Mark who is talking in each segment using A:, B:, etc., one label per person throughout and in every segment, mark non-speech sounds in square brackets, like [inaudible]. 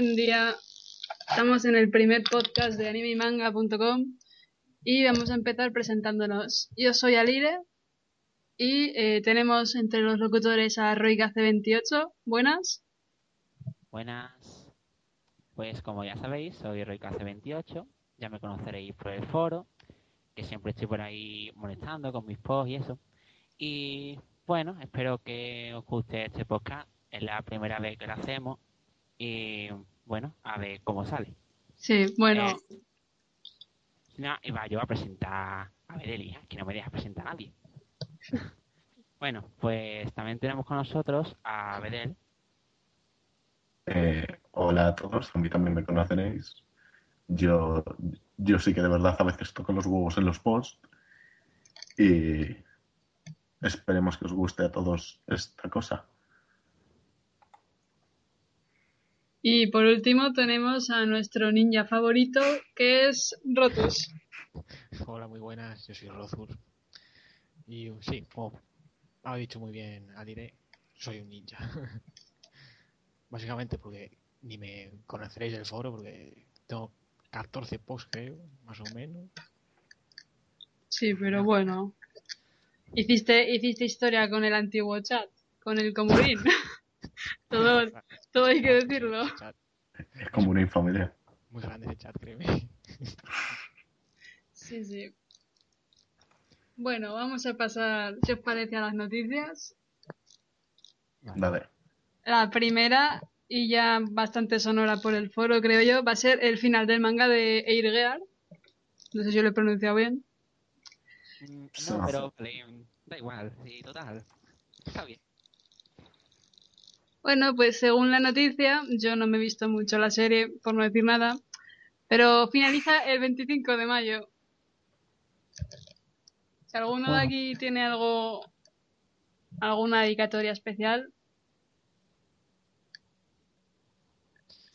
A: Buen día. Estamos en el primer podcast de animemanga.com y vamos a empezar presentándonos. Yo soy Alire y eh, tenemos entre los locutores a RoyKC28. Buenas.
B: Buenas. Pues como ya sabéis, soy RoyKC28. Ya me conoceréis por el foro, que siempre estoy por ahí molestando con mis posts y eso. Y bueno, espero que os guste este podcast. Es la primera vez que lo hacemos y bueno, a ver cómo sale.
A: Sí, bueno.
B: Eh, no, y va yo a presentar a Bedelia, que no me deja presentar a nadie. [laughs] bueno, pues también tenemos con nosotros a Bedel.
C: Eh, hola a todos, a mí también me conoceréis. Yo, yo sí que de verdad a veces toco los huevos en los posts y esperemos que os guste a todos esta cosa.
A: Y por último tenemos a nuestro ninja favorito, que es Rotus.
D: Hola, muy buenas, yo soy Rotus. Y sí, como ha dicho muy bien Adire, soy un ninja. [laughs] Básicamente porque ni me conoceréis el foro, porque tengo 14 posts, creo, más o menos.
A: Sí, pero bueno. Hiciste, hiciste historia con el antiguo chat, con el comunín. [laughs] todo, todo hay que decirlo.
C: Es como una infamilia.
D: Muy grande ese chat, créeme. [laughs]
A: Sí, sí. Bueno, vamos a pasar, si os parece, a las noticias.
C: Dale.
A: La primera, y ya bastante sonora por el foro, creo yo, va a ser el final del manga de Eirgear. No sé si lo he pronunciado bien.
B: Mm, No, pero da igual, sí, total. Está bien.
A: Bueno, pues según la noticia, yo no me he visto mucho la serie, por no decir nada, pero finaliza el 25 de mayo. Si alguno de aquí tiene algo, alguna dedicatoria especial,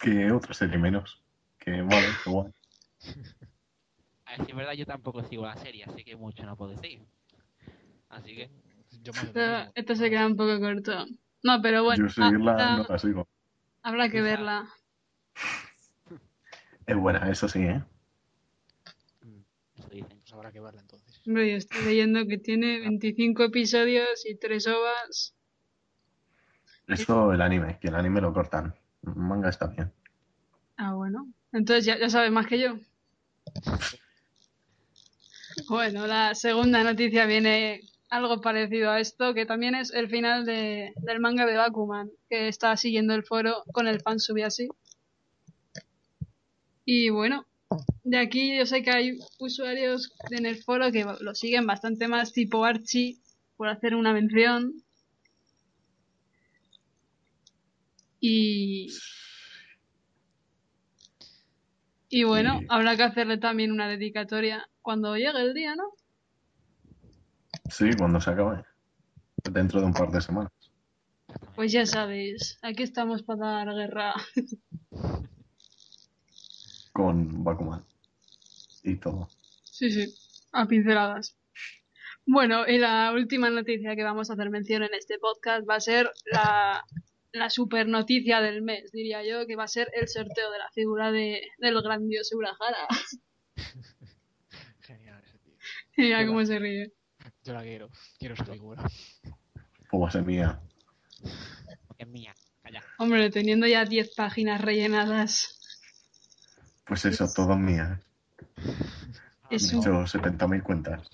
C: Que otra serie menos. Que vale, que guay. [laughs]
B: A ver si es verdad, yo tampoco sigo la serie, así que mucho no puedo decir. Así que,
D: Yo más
A: esto se queda un poco corto. No, pero bueno,
C: Yo seguirla
A: habrá,
C: no la sigo.
A: habrá que verla.
C: Es buena, eso sí, ¿eh?
D: Pues habrá que verla entonces.
A: Hombre, yo estoy leyendo que tiene 25 episodios y 3 ovas.
C: Eso el anime, que el anime lo cortan. El manga está bien.
A: Ah, bueno. Entonces ya, ya sabes más que yo. [laughs] Bueno, la segunda noticia viene algo parecido a esto, que también es el final de, del manga de Bakuman, que está siguiendo el foro con el fan así. Y bueno, de aquí yo sé que hay usuarios en el foro que lo siguen bastante más tipo Archie, por hacer una mención. Y, y bueno,
C: Sí.
A: habrá que hacerle también una dedicatoria cuando llegue el día, ¿no?
C: Sí, cuando se acabe. Dentro de un par de semanas.
A: Pues ya sabéis, aquí estamos para dar guerra.
C: Con Bakuman. Y todo.
A: Sí, sí, a pinceladas. Bueno, y la última noticia que vamos a hacer mención en este podcast va a ser la, la super noticia del mes, diría yo, que va a ser el sorteo de la figura de, del grandioso Urahara. [laughs]
D: Genial ese tío.
A: Mira cómo se ríe.
D: Yo la quiero. Quiero esa figura.
C: Va a ser mía.
B: Es mía, calla.
A: Hombre, teniendo ya 10 páginas rellenadas.
C: Pues eso, todo mía.
A: Es
C: He hecho 70.000 cuentas.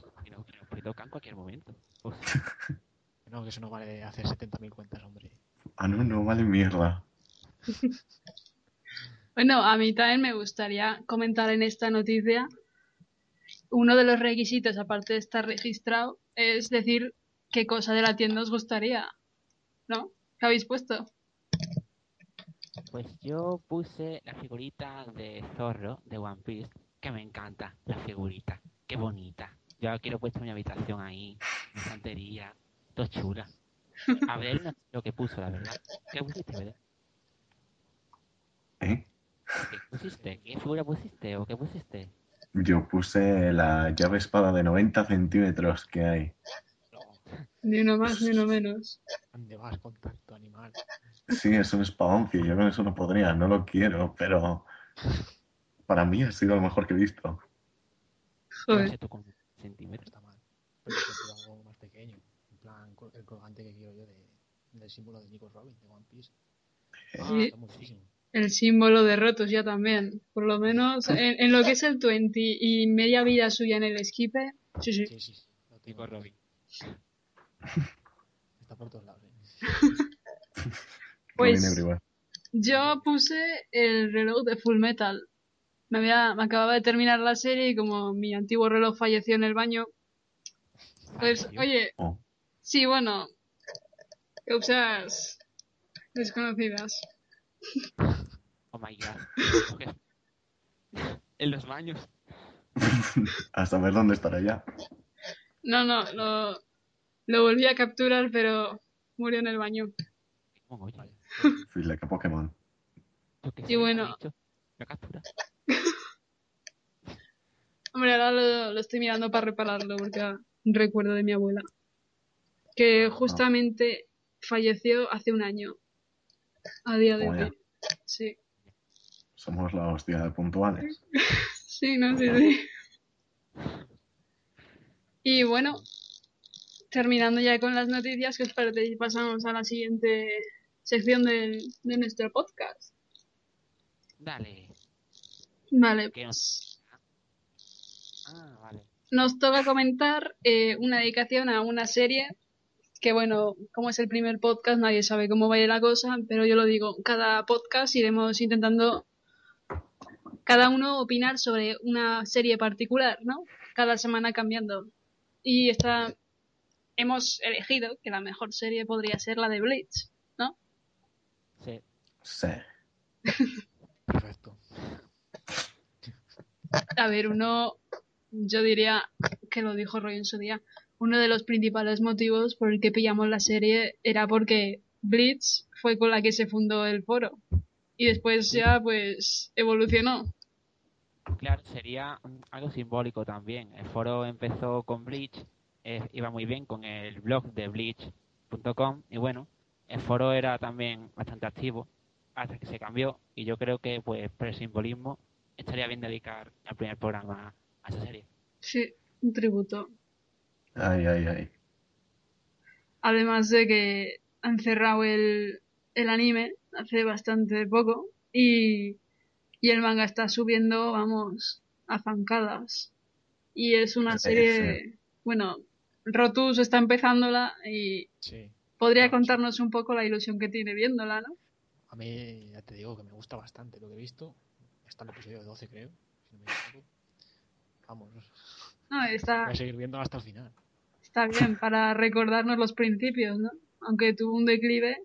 B: No, que en cualquier momento. [laughs]
D: No, que eso no vale hacer 70.000 cuentas, hombre.
C: Ah, no, no vale mierda. [laughs]
A: Bueno, a mí también me gustaría comentar en esta noticia uno de los requisitos, aparte de estar registrado, es decir qué cosa de la tienda os gustaría. ¿No? ¿Qué habéis puesto?
B: Pues yo puse la figurita de Zorro de One Piece, que me encanta, la figurita. Qué bonita. Yo quiero puesto en mi habitación ahí, mi santería, todo chula. A ver, no sé lo que puso, la verdad. ¿Qué pusiste, verdad?
C: ¿Eh?
B: ¿Qué pusiste? ¿Qué figura pusiste o qué pusiste?
C: Yo puse la llave espada de 90 centímetros que hay.
D: No,
A: Ni uno más ni uno menos.
D: ¿dónde vas, contacto animal?
C: Sí, es un espadoncio. Yo con eso no podría, no lo quiero, pero para mí ha sido lo mejor que he visto.
B: No
A: Joder.
B: con
D: No
B: centímetros.
D: está mal. Pero quiero algo más pequeño. En plan, el colgante que quiero yo de, del símbolo de Nico Robin, de One Piece. Ah,
A: Sí.
D: está muchísimo.
A: El símbolo de rotos ya también. Por lo menos en, en lo que es el 20 y media vida suya en el esquipe. Sí, sí.
D: Sí, sí. Lo tengo.
B: Robin. [laughs]
D: Está por todos lados. ¿eh? [laughs]
A: Pues-. Yo puse el reloj de Full Metal. Me, había, me acababa de terminar la serie y como mi antiguo reloj falleció en el baño, pues,
B: Ay,
A: oye,
C: Oh,
A: sí, bueno, causas desconocidas.
B: Oh my god. En los baños. [laughs]
C: a saber dónde estará ya.
A: No, no, lo, lo volví a capturar, pero murió en el baño.
D: Vaya.
C: Feel like a Pokémon.
A: Y bueno.
B: La captura. [laughs]
A: Hombre, ahora lo, lo estoy mirando para repararlo porque era un recuerdo de mi abuela. Que justamente falleció hace un año. A día de hoy. Sí.
C: Somos la hostia de puntuales. [laughs]
A: Sí, no, sí, sí. Y bueno, terminando ya con las noticias, ¿qué os parece si pasamos a la siguiente sección del- de nuestro podcast?
B: Dale.
A: Vale,
B: ¿Qué
A: pues
B: Ah, vale.
A: nos toca comentar eh, una dedicación a una serie que bueno, como es el primer podcast, nadie sabe cómo va a ir la cosa, pero yo lo digo, cada podcast iremos intentando cada uno opinar sobre una serie particular, ¿no? Cada semana cambiando. Y esta hemos elegido que la mejor serie podría ser la de Bleach, ¿no?
B: Sí.
C: Sí.
D: Perfecto.
A: A ver, uno, yo diría que lo dijo Roy en su día, uno de los principales motivos por el que pillamos la serie era porque Bleach fue con la que se fundó el foro. Y después ya, pues, evolucionó.
B: Claro, sería algo simbólico también. El foro empezó con Bleach, eh, iba muy bien con el blog de Bleach.com y bueno, el foro era también bastante activo hasta que se cambió y yo creo que pues por el simbolismo estaría bien dedicar el primer programa a esa serie.
A: Sí, un tributo.
C: Ay, ay, ay.
A: Además de que han cerrado el, el anime hace bastante poco y, y el manga está subiendo, vamos, a zancadas. Y es una
C: Sí,
A: serie, bueno, Rotus está empezándola y
D: Sí.
A: podría
D: sí.
A: contarnos un poco la ilusión que tiene viéndola, ¿no?
D: A mí, ya te digo que me gusta bastante lo que he visto. Está en el episodio 12, creo. Si no me. Vamos.
A: No, está,
D: Voy a seguir viendo hasta el final.
A: Está bien [laughs] para recordarnos los principios, ¿no? Aunque tuvo un declive,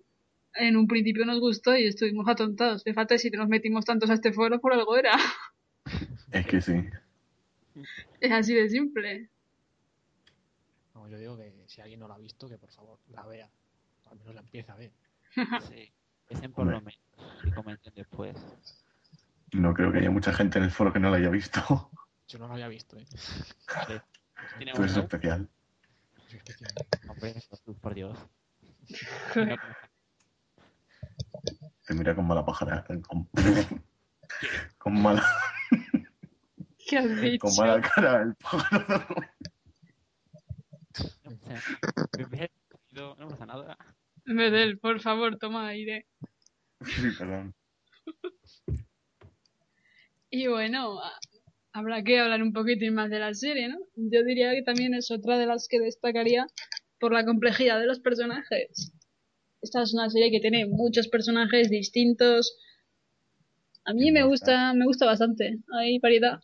A: en un principio nos gustó y estuvimos atontados. Fíjate, si nos metimos tantos a este foro, por algo era. [laughs]
C: Es que sí.
A: Es así de simple.
D: Vamos, yo digo que si alguien no la ha visto, que por favor la vea. O al menos la empiece a ver. [laughs]
B: Sí. Piensen por lo menos y comenten después.
C: No creo que haya mucha gente en el foro que no lo haya visto.
D: Yo no la había visto, ¿eh?
B: Tiene
C: Tú eres
B: uno,
C: especial.
B: Hombre, Jesús, por Dios.
C: Te mira con mala pájara. Con, con mala,
A: ¿Qué has dicho?
C: con mala cara el pájaro.
B: No, pasa nada.
A: Medel, por favor, toma aire.
C: Sí, perdón.
A: Y bueno, habrá que hablar un poquitín más de la serie, ¿no? Yo diría que también es otra de las que destacaría por la complejidad de los personajes. Esta es una serie que tiene muchos personajes distintos. A mí me gusta, me gusta bastante. Hay variedad.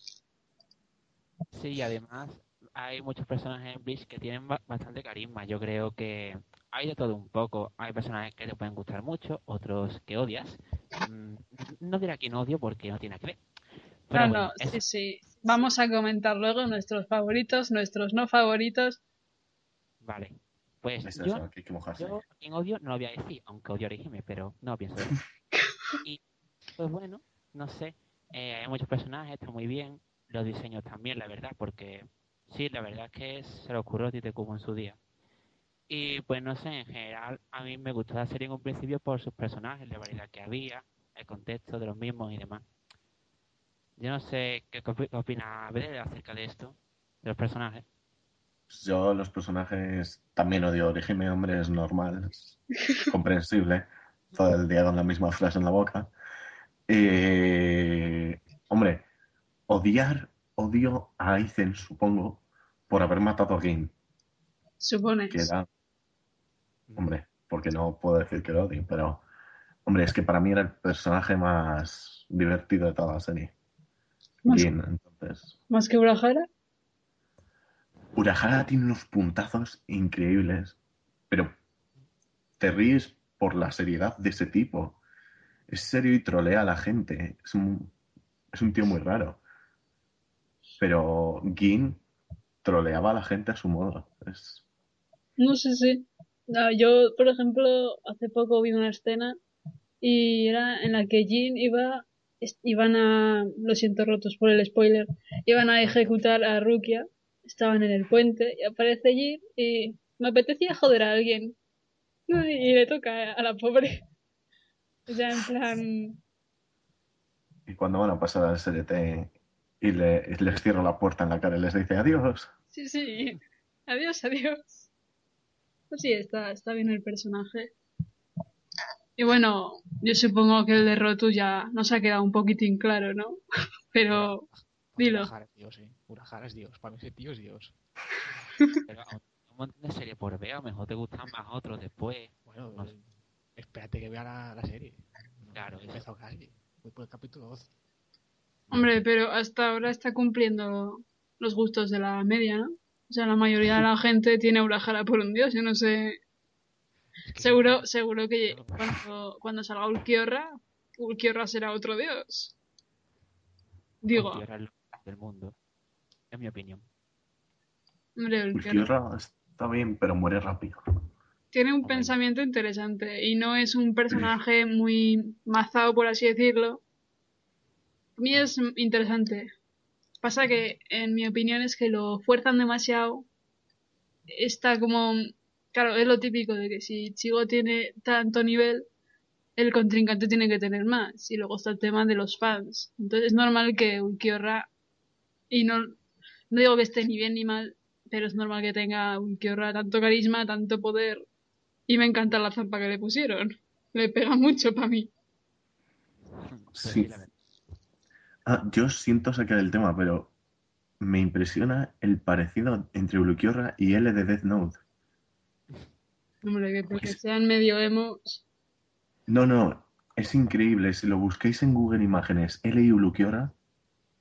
B: Sí, y además hay muchos personajes en Bleach que tienen ba- bastante carisma. Yo creo que hay de todo un poco. Hay personajes que te pueden gustar mucho, otros que odias. Mm, No diré a quién odio porque no tiene que ver. Pero
A: no,
B: bueno,
A: no,
B: es-
A: sí, sí. Vamos a comentar luego nuestros favoritos, nuestros no favoritos.
B: Vale. Pues
C: Es
B: yo,
C: eso, que que
B: yo quien odio no lo voy a decir, aunque odio a Orihime, pero no pienso eso. [laughs] y pues bueno, no sé. eh, hay muchos personajes, está muy bien. Los diseños también, la verdad, porque sí, la verdad es que se lo ocurrió a Tite Kubo en su día. Y pues no sé, en general, a mí me gustó la serie en un principio por sus personajes, la variedad que había, el contexto de los mismos y demás. Yo no sé qué, opi- qué opina acerca de esto, de los personajes.
C: Yo los personajes también odio Orihime, hombre, es normal, es comprensible. Todo el día con la misma frase en la boca. Eh, hombre, odiar, odio a Aizen, supongo, por haber matado a Gin,
A: Supones.
C: que era, hombre, porque no puedo decir que lo odie, pero, hombre, es que para mí era el personaje más divertido de toda la serie.
A: Más,
C: Gin, entonces.
A: más que Urahara.
C: Urahara tiene unos puntazos increíbles, pero te ríes por la seriedad de ese tipo. Es serio y trolea a la gente. Es un, es un tío muy raro. Pero Gin troleaba a la gente a su modo. Es,
A: No sé si. No, yo, por ejemplo, hace poco vi una escena y era en la que Jin iba, iban a, lo siento rotos por el spoiler, iban a ejecutar a Rukia, estaban en el puente y aparece Jin y me apetecía joder a alguien y le toca a la pobre. [laughs] O sea, en plan,
C: y cuando van a pasar al SRT y, le- y les cierra la puerta en la cara y les dice adiós.
A: sí, sí, adiós, adiós. Pues sí, está, está bien el personaje. Y bueno, yo supongo que el de Rotu ya nos ha quedado un poquitín claro, ¿no? [laughs] Pero, dilo.
D: Urahara es Dios, eh. Urahara es Dios. Para mí ese tío es Dios. [laughs]
B: Pero un montón de series por ver, a lo mejor te gustan más otros después.
D: Bueno,
B: No sé.
D: espérate que vea la, la serie.
B: Claro,
D: no he empezado casi. Voy por el capítulo 12.
A: Hombre, pero hasta ahora está cumpliendo los gustos de la media, ¿no? O sea, la mayoría de la [laughs] gente tiene a Urahara por un dios. Yo no sé. Seguro, seguro que cuando, cuando salga Ulquiorra, Ulquiorra será otro dios. Digo,
B: Ulquiorra es del mundo. Es mi opinión.
A: hombre, Ulquiorra
C: Ulquiorra está bien, pero muere rápido.
A: tiene un
B: Hombre.
A: pensamiento interesante y no es un personaje muy mazado, por así decirlo. A mí es interesante. Pasa que, en mi opinión, es que lo fuerzan demasiado. Está como. Claro, es lo típico de que si Chigo tiene tanto nivel, el contrincante tiene que tener más. Y luego está el tema de los fans. Entonces es normal que Ulquiorra. Y no, no digo que esté ni bien ni mal, pero es normal que tenga Ulquiorra tanto carisma, tanto poder. Y me encanta la zampa que le pusieron. Le pega mucho para mí.
C: Sí. Ah, yo siento sacar el tema, pero me impresiona el parecido entre Ulquiorra y L de Death Note.
A: Hombre, que porque
C: Pues-
A: sean medio emos.
C: No, no, es increíble. Si lo busquéis en Google Imágenes, L y Ulquiorra,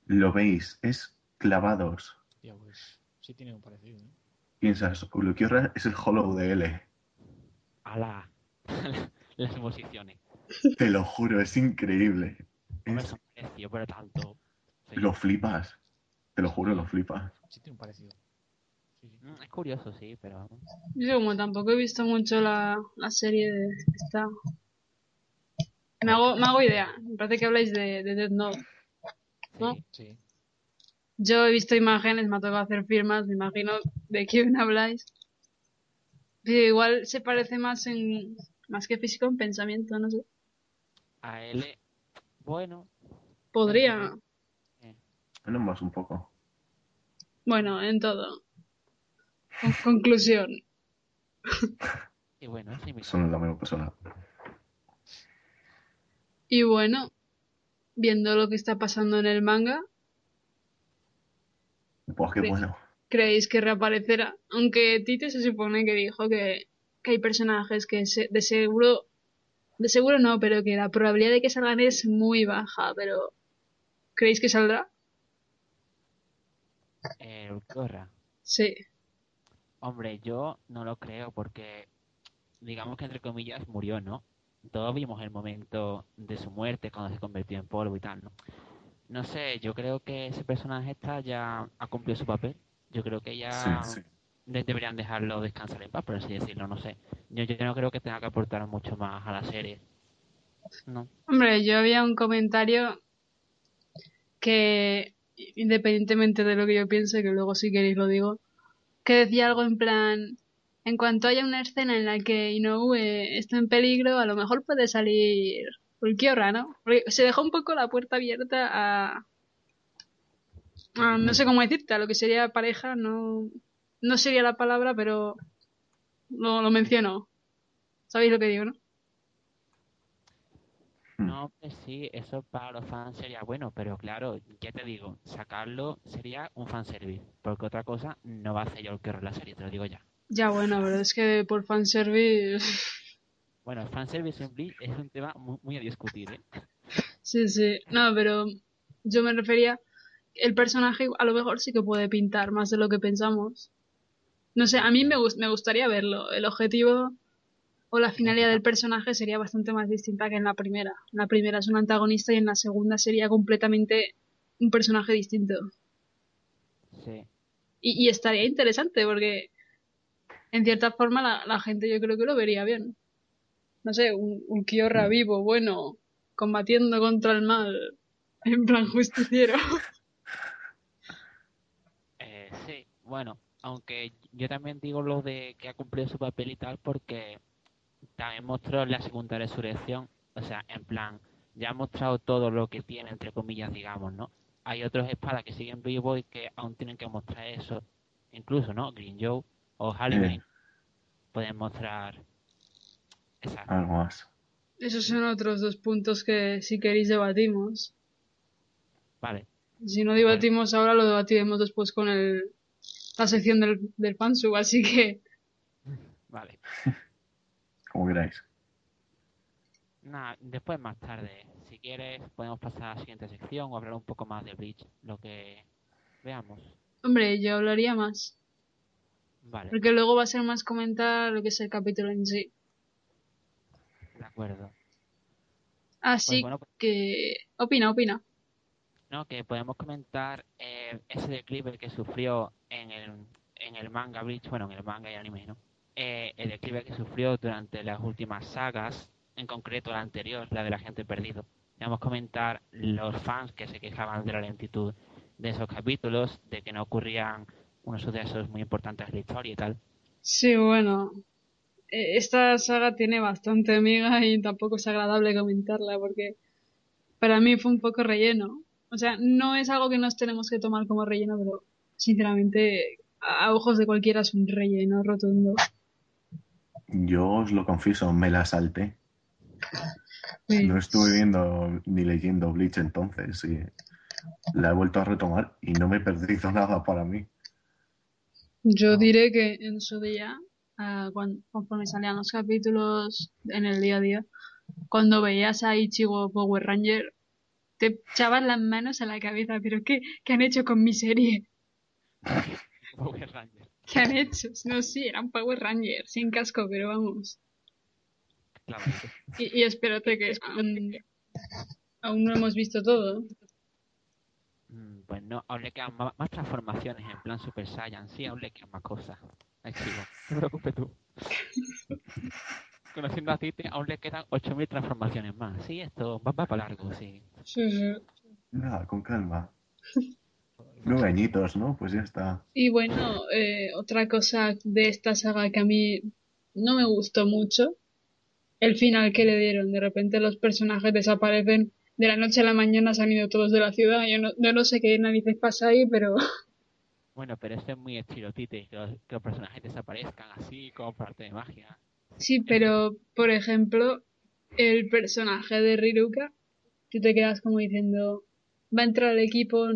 C: lo veis, es clavados.
D: Tío, pues sí tiene un parecido, ¿eh?
C: Piensas, Ulquiorra es el Hollow de L.
B: ¡Hala! [laughs] Las posiciones.
C: Te lo juro, es increíble.
B: Hombre,
C: Es-
B: parecidos, pero tanto. Sí.
C: lo flipas. Te lo juro, lo flipas.
D: Sí tiene un parecido.
B: Mm, Es curioso, sí, pero.
A: Yo como tampoco he visto mucho la, la serie de esta... Me hago, me hago idea. Me parece que habláis de, de Death Note. ¿no?
B: Sí.
D: Sí.
A: Yo he visto imágenes, me ha tocado hacer firmas, me imagino de quién [laughs] habláis. Pero igual se parece más en... Más que físico en pensamiento, no sé.
B: A él. Bueno,
A: Podría...
C: Bueno, más un poco.
A: Bueno, en todo. Con- [laughs] conclusión.
B: y bueno, sí, mira.
C: Son la misma persona.
A: Y bueno, viendo lo que está pasando en el manga,
C: Buah, qué
A: Sí.
C: bueno.
A: creéis que reaparecerá. Aunque Tite se supone que dijo que, que hay personajes que se- de seguro, de seguro no, pero que la probabilidad de que salgan es muy baja, pero ¿creéis que saldrá?
B: Eh, Ulquiorra.
A: Sí.
B: Hombre, yo no lo creo porque, digamos que entre comillas, murió, ¿no? Todos vimos el momento de su muerte cuando se convirtió en polvo y tal, ¿no? No sé, yo creo que ese personaje está ya ha cumplido su papel. Yo creo que ya
C: Sí, sí.
B: de- deberían dejarlo descansar en paz, por así decirlo, no sé. Yo, yo no creo que tenga que aportar mucho más a la serie. No.
A: Hombre, yo había un comentario que, independientemente de lo que yo piense, que luego si queréis lo digo, que decía algo en plan, en cuanto haya una escena en la que Inoue está en peligro, a lo mejor puede salir Ulquiorra, ¿no? Porque se dejó un poco la puerta abierta a, a no sé cómo decirte, a lo que sería pareja, no, no sería la palabra, pero lo, lo menciono. ¿Sabéis lo que digo, no?
C: Mm.
B: No, pues sí, eso para los fans sería bueno, pero claro, ya te digo, sacarlo sería un fanservice, porque otra cosa no va a hacer yo el que la serie, te lo digo ya.
A: Ya bueno, pero es que por fanservice... [laughs]
B: Bueno, el fanservice en Bleach es un tema muy, muy a discutir, ¿eh? [laughs]
A: Sí, sí. No, pero yo me refería. El personaje a lo mejor sí que puede pintar más de lo que pensamos. No sé, a mí me, gus- me gustaría verlo. El objetivo o la finalidad del personaje sería bastante más distinta que en la primera. En la primera es un antagonista y en la segunda sería completamente un personaje distinto.
B: Sí.
A: Y, y estaría interesante porque en cierta forma la, la gente yo creo que lo vería bien. No sé, un, un Kiorra vivo, bueno, combatiendo contra el mal, en plan justiciero. [laughs]
B: Eh, sí, bueno, aunque yo también digo lo de que ha cumplido su papel y tal, porque también mostró la segunda resurrección, o sea, en plan, ya ha mostrado todo lo que tiene, entre comillas, digamos, ¿no? Hay otros espadas que siguen vivos y que aún tienen que mostrar eso, incluso, ¿no? Green Joe o Halle
C: Eh.
B: pueden mostrar esa.
C: Algo más.
A: Esos son otros dos puntos que si queréis debatimos.
B: Vale,
A: Si no debatimos ahora, lo debatiremos después con el, la sección del, del fansub, así que
B: vale. [laughs]
C: Como queráis.
B: Nada, después más tarde, si quieres, podemos pasar a la siguiente sección o hablar un poco más de Bleach, lo que veamos.
A: Hombre, yo hablaría más.
B: Vale,
A: Porque luego va a ser más comentar lo que es el capítulo en sí.
B: de acuerdo.
A: Así
B: Pues bueno, pues-
A: que... Opina, opina.
B: ¿no? Que podemos comentar eh, ese declive que sufrió en el, en el manga Bleach, bueno, en el manga y anime, ¿no? Eh, el declive que sufrió durante las últimas sagas, en concreto la anterior, la del agente perdido. Vamos a comentar los fans que se quejaban de la lentitud de esos capítulos, de que no ocurrían unos sucesos muy importantes en la historia y tal.
A: Sí, bueno. eh, Esta saga tiene bastante amiga y tampoco es agradable comentarla porque para mí fue un poco relleno. O sea, no es algo que nos tenemos que tomar como relleno, pero sinceramente a ojos de cualquiera es un relleno rotundo.
C: Yo os lo confieso, me la salté.
A: Sí.
C: No estuve viendo ni leyendo Bleach entonces y la he vuelto a retomar y no me he perdido [laughs] nada para mí.
A: Yo diré que en su día, ah, cuan- conforme salían los capítulos en el día a día, cuando veías a Ichigo Power Ranger, te echabas las manos a la cabeza, pero ¿qué, qué han hecho con mi serie? [laughs]
B: Power Ranger.
A: ¿Qué han hecho? No, sí, era un Power Ranger, sin casco, pero vamos. Y, y espérate que aún, aún no hemos visto todo.
B: Mm, Pues no, aún le quedan más, más transformaciones en plan Super Saiyan, sí, aún le quedan más cosas. Ay, chico, no te preocupes tú. Conociendo a Tite, aún le quedan 8.000 transformaciones más. Sí, esto va, va para largo, sí.
A: Sí, sí.
C: Nada, con calma. [laughs] Nueve añitos, ¿no? Pues ya está.
A: Y bueno, eh, otra cosa de esta saga que a mí no me gustó mucho, el final que le dieron. De repente los personajes desaparecen, de la noche a la mañana se han ido todos de la ciudad. Yo no, yo no sé qué narices pasa ahí, pero [laughs]
B: Bueno, pero eso es muy estilo Tite, que los, que los personajes desaparezcan así como por arte de magia.
A: sí, pero por ejemplo, el personaje de Riruka, tú te quedas como diciendo, va a entrar al equipo,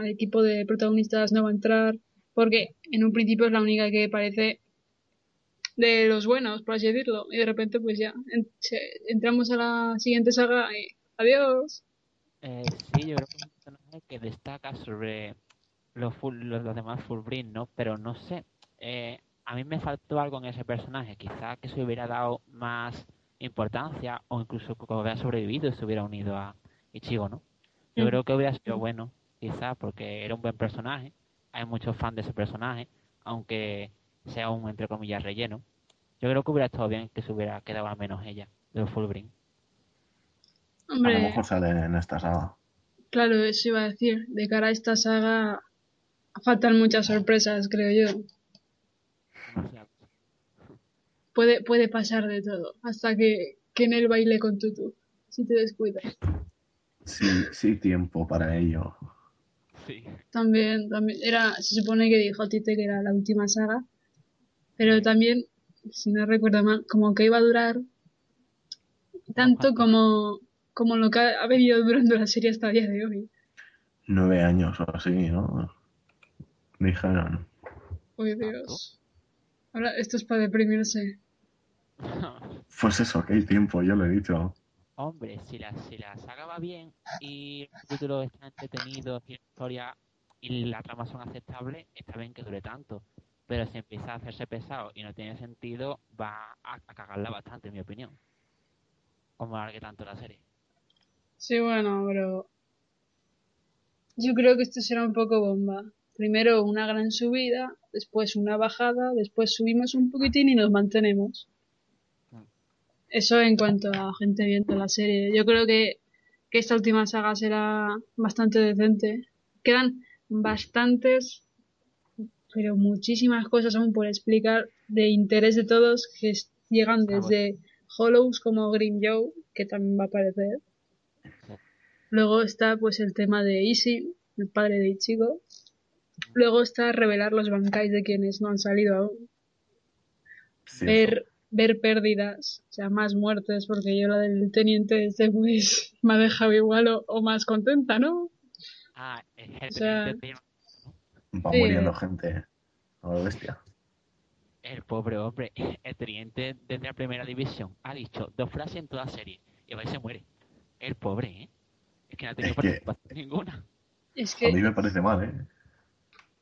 A: al equipo de protagonistas no va a entrar, porque en un principio es la única que parece de los buenos, por así decirlo, y de repente pues ya entramos a la siguiente saga y adiós.
B: Eh, sí, yo creo que es un personaje que destaca sobre los, full, los, los demás full bring, ¿no? Pero no sé. Eh, a mí me faltó algo en ese personaje. Quizá que se hubiera dado más importancia o incluso que hubiera sobrevivido y se hubiera unido a Ichigo, ¿no? Yo
A: Mm.
B: creo que hubiera sido bueno, quizá, porque era un buen personaje. Hay muchos fans de ese personaje, aunque sea un, entre comillas, relleno. Yo creo que hubiera estado bien que se hubiera quedado al menos ella, de full bring.
C: A lo
A: Hombre,
C: mejor sale en esta saga.
A: claro, eso iba a decir. De cara a esta saga faltan muchas sorpresas, creo yo. Puede, puede pasar de todo. Hasta que, que en el baile con Tutu. Si te descuidas.
C: Sí, sí, tiempo para ello.
B: Sí.
A: También, también era, se supone que dijo Tite que era la última saga, pero también, si no recuerdo mal, como que iba a durar tanto como, como lo que ha, ha venido durando la serie hasta el día de hoy.
C: Nueve años o así, ¿no? Dijeron.
A: Uy, Dios. Ahora, esto es para deprimirse. [laughs]
C: Pues eso, que hay tiempo, yo lo he dicho.
B: Hombre, si la, si la saga va bien y el título está entretenido y la historia y la trama son aceptables, está bien que dure tanto. Pero si empieza a hacerse pesado y no tiene sentido, va a, a cagarla bastante, en mi opinión. Como alargue tanto la serie.
A: Sí, bueno, pero yo creo que esto será un poco bomba. Primero una gran subida, después una bajada, después subimos un poquitín y nos mantenemos. Eso en cuanto a gente viendo la serie. Yo creo que, que esta última saga será bastante decente. Quedan bastantes, pero muchísimas cosas aún por explicar de interés de todos que llegan desde Hollows como Green Joe, que también va a aparecer. Luego está pues el tema de Easy, el padre de Ichigo. Luego está revelar los bancais de quienes no han salido aún.
C: Sí,
A: ver, ver pérdidas, o sea, más muertes, porque yo la del teniente este pues [laughs] me ha dejado igual o, o más contenta, ¿no?
B: Ah, el el
A: O sea-
B: teniente
C: Va muriendo gente. A lo bestia.
B: el pobre hombre, el teniente desde la primera división, ha dicho dos frases en toda serie y va y se muere. El pobre, ¿eh? Es que no ha tenido
C: Es que-
B: participación ninguna.
A: Es
C: A mí
A: que
C: me parece mal, ¿eh?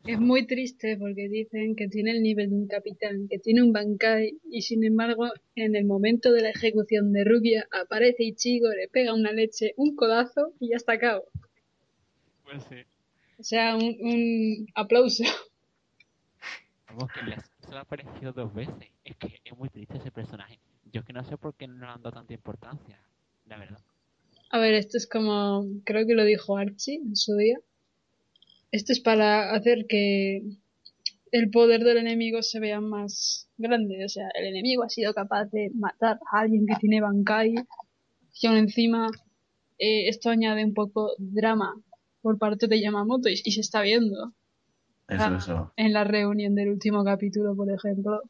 A: Es muy triste porque dicen que tiene el nivel de un capitán, que tiene un bankai y sin embargo en el momento de la ejecución de Rukia aparece Ichigo, le pega una leche, un codazo y ya está a cabo.
B: Pues sí.
A: O sea, un, un aplauso.
B: Vamos, que le ha- solo ha aparecido dos veces. Es que es muy triste ese personaje. Yo es que no sé por qué no le han dado tanta importancia, la verdad.
A: A ver, esto es como, creo que lo dijo Archie en su día. Esto es para hacer que el poder del enemigo se vea más grande. O sea, el enemigo ha sido capaz de matar a alguien que tiene Bankai. Y aún encima, eh, esto añade un poco drama por parte de Yamamoto y, y se está viendo.
C: Eso,
A: Ah.
C: eso.
A: En la reunión del último capítulo, por ejemplo.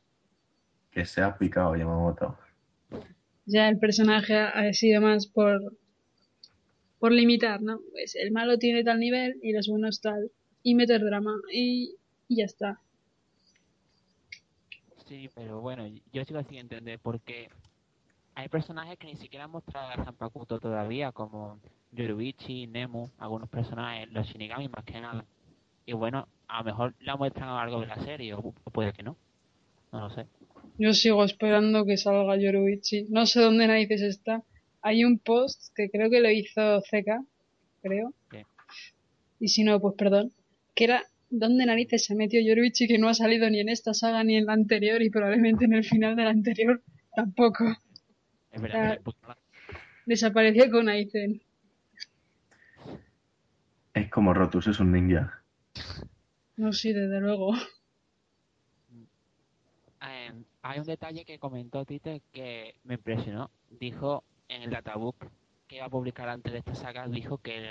C: Que se ha picado Yamamoto.
A: ya el personaje ha, ha sido más por por limitar, ¿no? Pues el malo tiene tal nivel y los buenos tal y meter drama y, y ya está.
B: Sí, pero bueno, yo sigo sin entender porque hay personajes que ni siquiera han mostrado a Zanpakuto todavía, como Yoruichi, Nemu, algunos personajes, los Shinigami más que nada. Y bueno, a lo mejor la muestran a lo largo de la serie, o, puede que no. No lo sé.
A: Yo sigo esperando que salga Yoruichi. No sé dónde narices está. Hay un post que creo que lo hizo Zeka, creo.
B: Sí.
A: Y si no, pues perdón. Que era dónde narices se metió Yoruichi que no ha salido ni en esta saga ni en la anterior y probablemente en el final de la anterior [laughs] tampoco.
B: Es verdad,
A: Ah.
B: la-
A: Desapareció con Aizen.
C: Es como Rotus, es un ninja.
A: No, sí, desde luego.
B: Eh, hay un detalle que comentó Tite que me impresionó. Dijo en el databook que iba a publicar antes de esta saga, dijo que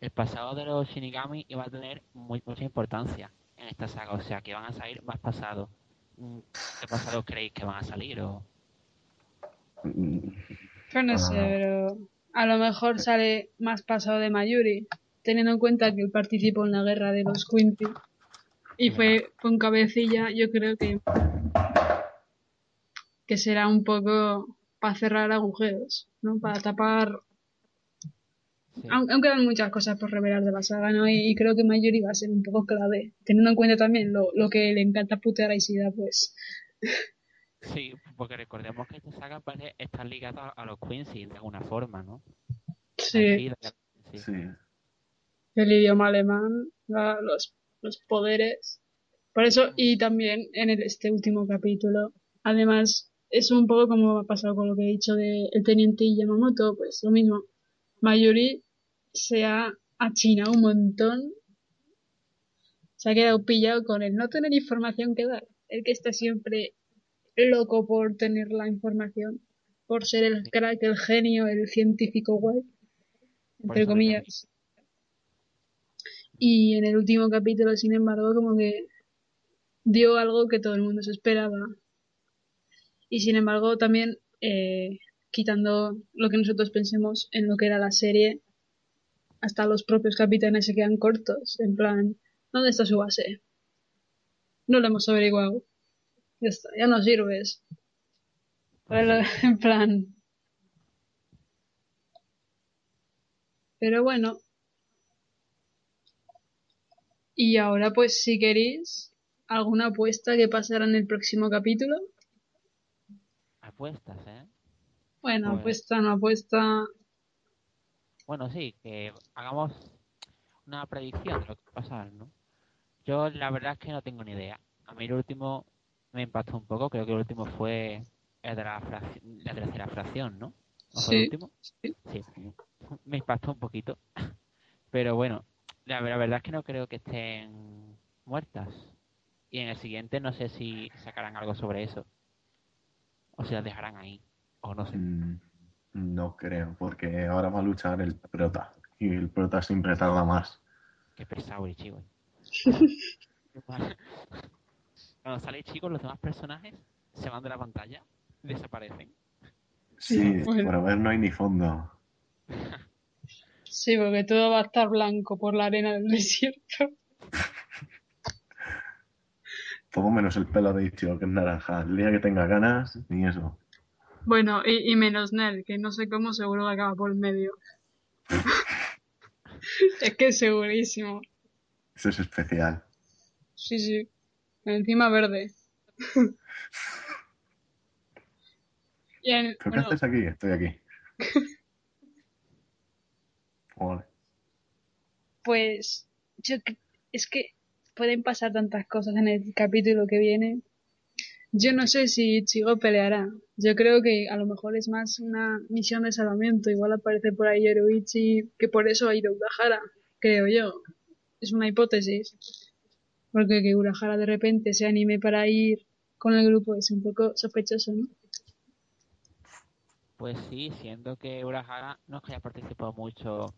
B: el, pasado de los Shinigami iba a tener muy, mucha importancia en esta saga, o sea que van a salir más pasados. Mm, ¿Qué pasados creéis que van a salir? O...
A: Pues no sé,
C: Ah.
A: pero a lo mejor sale más pasado de Mayuri, teniendo en cuenta que él participó en la guerra de los Quincy y fue con cabecilla, yo creo que que será un poco para cerrar agujeros, ¿no? Para tapar
B: Sí.
A: Aún quedan muchas cosas por revelar de la saga, ¿no? Y, y creo que Mayuri va a ser un poco clave. Teniendo en cuenta también lo, lo que le encanta putear a Isida, pues.
B: Sí, porque recordemos que esta saga parece estar ligada a los Quincy de alguna forma, ¿no?
A: Sí. El idioma alemán, la- los, los poderes. Por eso, y también en el- este último capítulo, además, es un poco como ha pasado con lo que he dicho de el teniente Yamamoto, pues lo mismo. Mayuri se ha achinado un montón, se ha quedado pillado con el no tener información que dar, el que está siempre loco por tener la información, por ser el crack, el genio, el científico guay, entre comillas. Y en el último capítulo, sin embargo, como que dio algo que todo el mundo se esperaba. Y sin embargo, también eh, quitando lo que nosotros pensemos en lo que era la serie, hasta los propios capitanes se quedan cortos. En plan, ¿dónde está su base? No lo hemos averiguado. Ya está, ya no sirves. [laughs] En plan. Pero bueno. Y ahora, pues, si queréis, alguna apuesta que pasará en el próximo capítulo.
B: Apuestas, ¿eh?
A: Bueno,
B: Pues-
A: apuesta, no apuesta.
B: Bueno, sí, que hagamos una predicción de lo que va a pasar, ¿no? Yo la verdad es que no tengo ni idea. A mí el último me impactó un poco, creo que el último fue el de la, frac- la tercera fracción, ¿no? ¿No fue el
A: Sí,
B: último?
A: sí.
B: Sí, me impactó un poquito. Pero bueno, la, la verdad es que no creo que estén muertas. Y en el siguiente no sé si sacarán algo sobre eso. O si las dejarán ahí. O no sé.
C: Mm, No creo, porque ahora va a luchar el prota. Y el prota siempre tarda más.
B: Qué pesado el chico. [laughs] Cuando sale chico, los demás personajes se van de la pantalla, desaparecen.
C: Sí,
A: bueno.
C: por ver no hay ni fondo. [laughs]
A: Sí, porque todo va a estar blanco por la arena del desierto.
C: Todo menos el pelo de Ichigo, que es naranja. El día que tenga ganas, ni eso.
A: Bueno, y, y menos Nel, que no sé cómo seguro que acaba por el medio. [laughs] es que es segurísimo.
C: Eso es especial.
A: Sí, sí. Encima verde. [laughs] y
C: ¿Pero
A: bueno,
C: qué haces aquí? Estoy aquí. [laughs] Joder.
A: pues yo es que pueden pasar tantas cosas en el capítulo que viene. Yo no sé si Ichigo peleará. Yo creo que a lo mejor es más una misión de salvamiento. Igual aparece por ahí Yoruichi, que por eso ha ido a Urahara, creo yo. Es una hipótesis. Porque que Urahara de repente se anime para ir con el grupo es un poco sospechoso, ¿no?
B: Pues sí, siendo que Urahara no es que haya participado mucho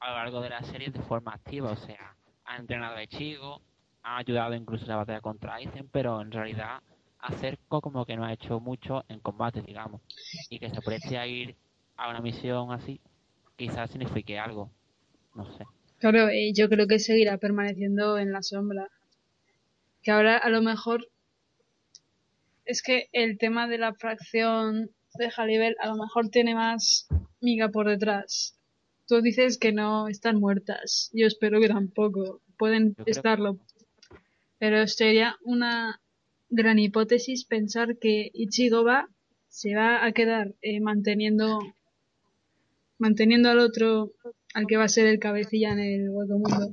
B: a lo largo de la serie de forma activa, o sea, ha entrenado a Ichigo, ha ayudado incluso en la batalla contra Aizen, pero en realidad Acerco como que no ha hecho mucho en combate, digamos, y que se preste a ir a una misión así, quizás signifique algo, no sé.
A: Claro, yo creo que seguirá permaneciendo en la sombra. Que ahora a lo mejor es que el tema de la fracción de Jalibel a lo mejor tiene más miga por detrás. Tú dices que no están muertas. Yo espero que tampoco. Pueden estarlo. Pero sería una gran hipótesis pensar que Ichigo va, se va a quedar eh, manteniendo manteniendo al otro, al que va a ser el cabecilla en el hueco mundo,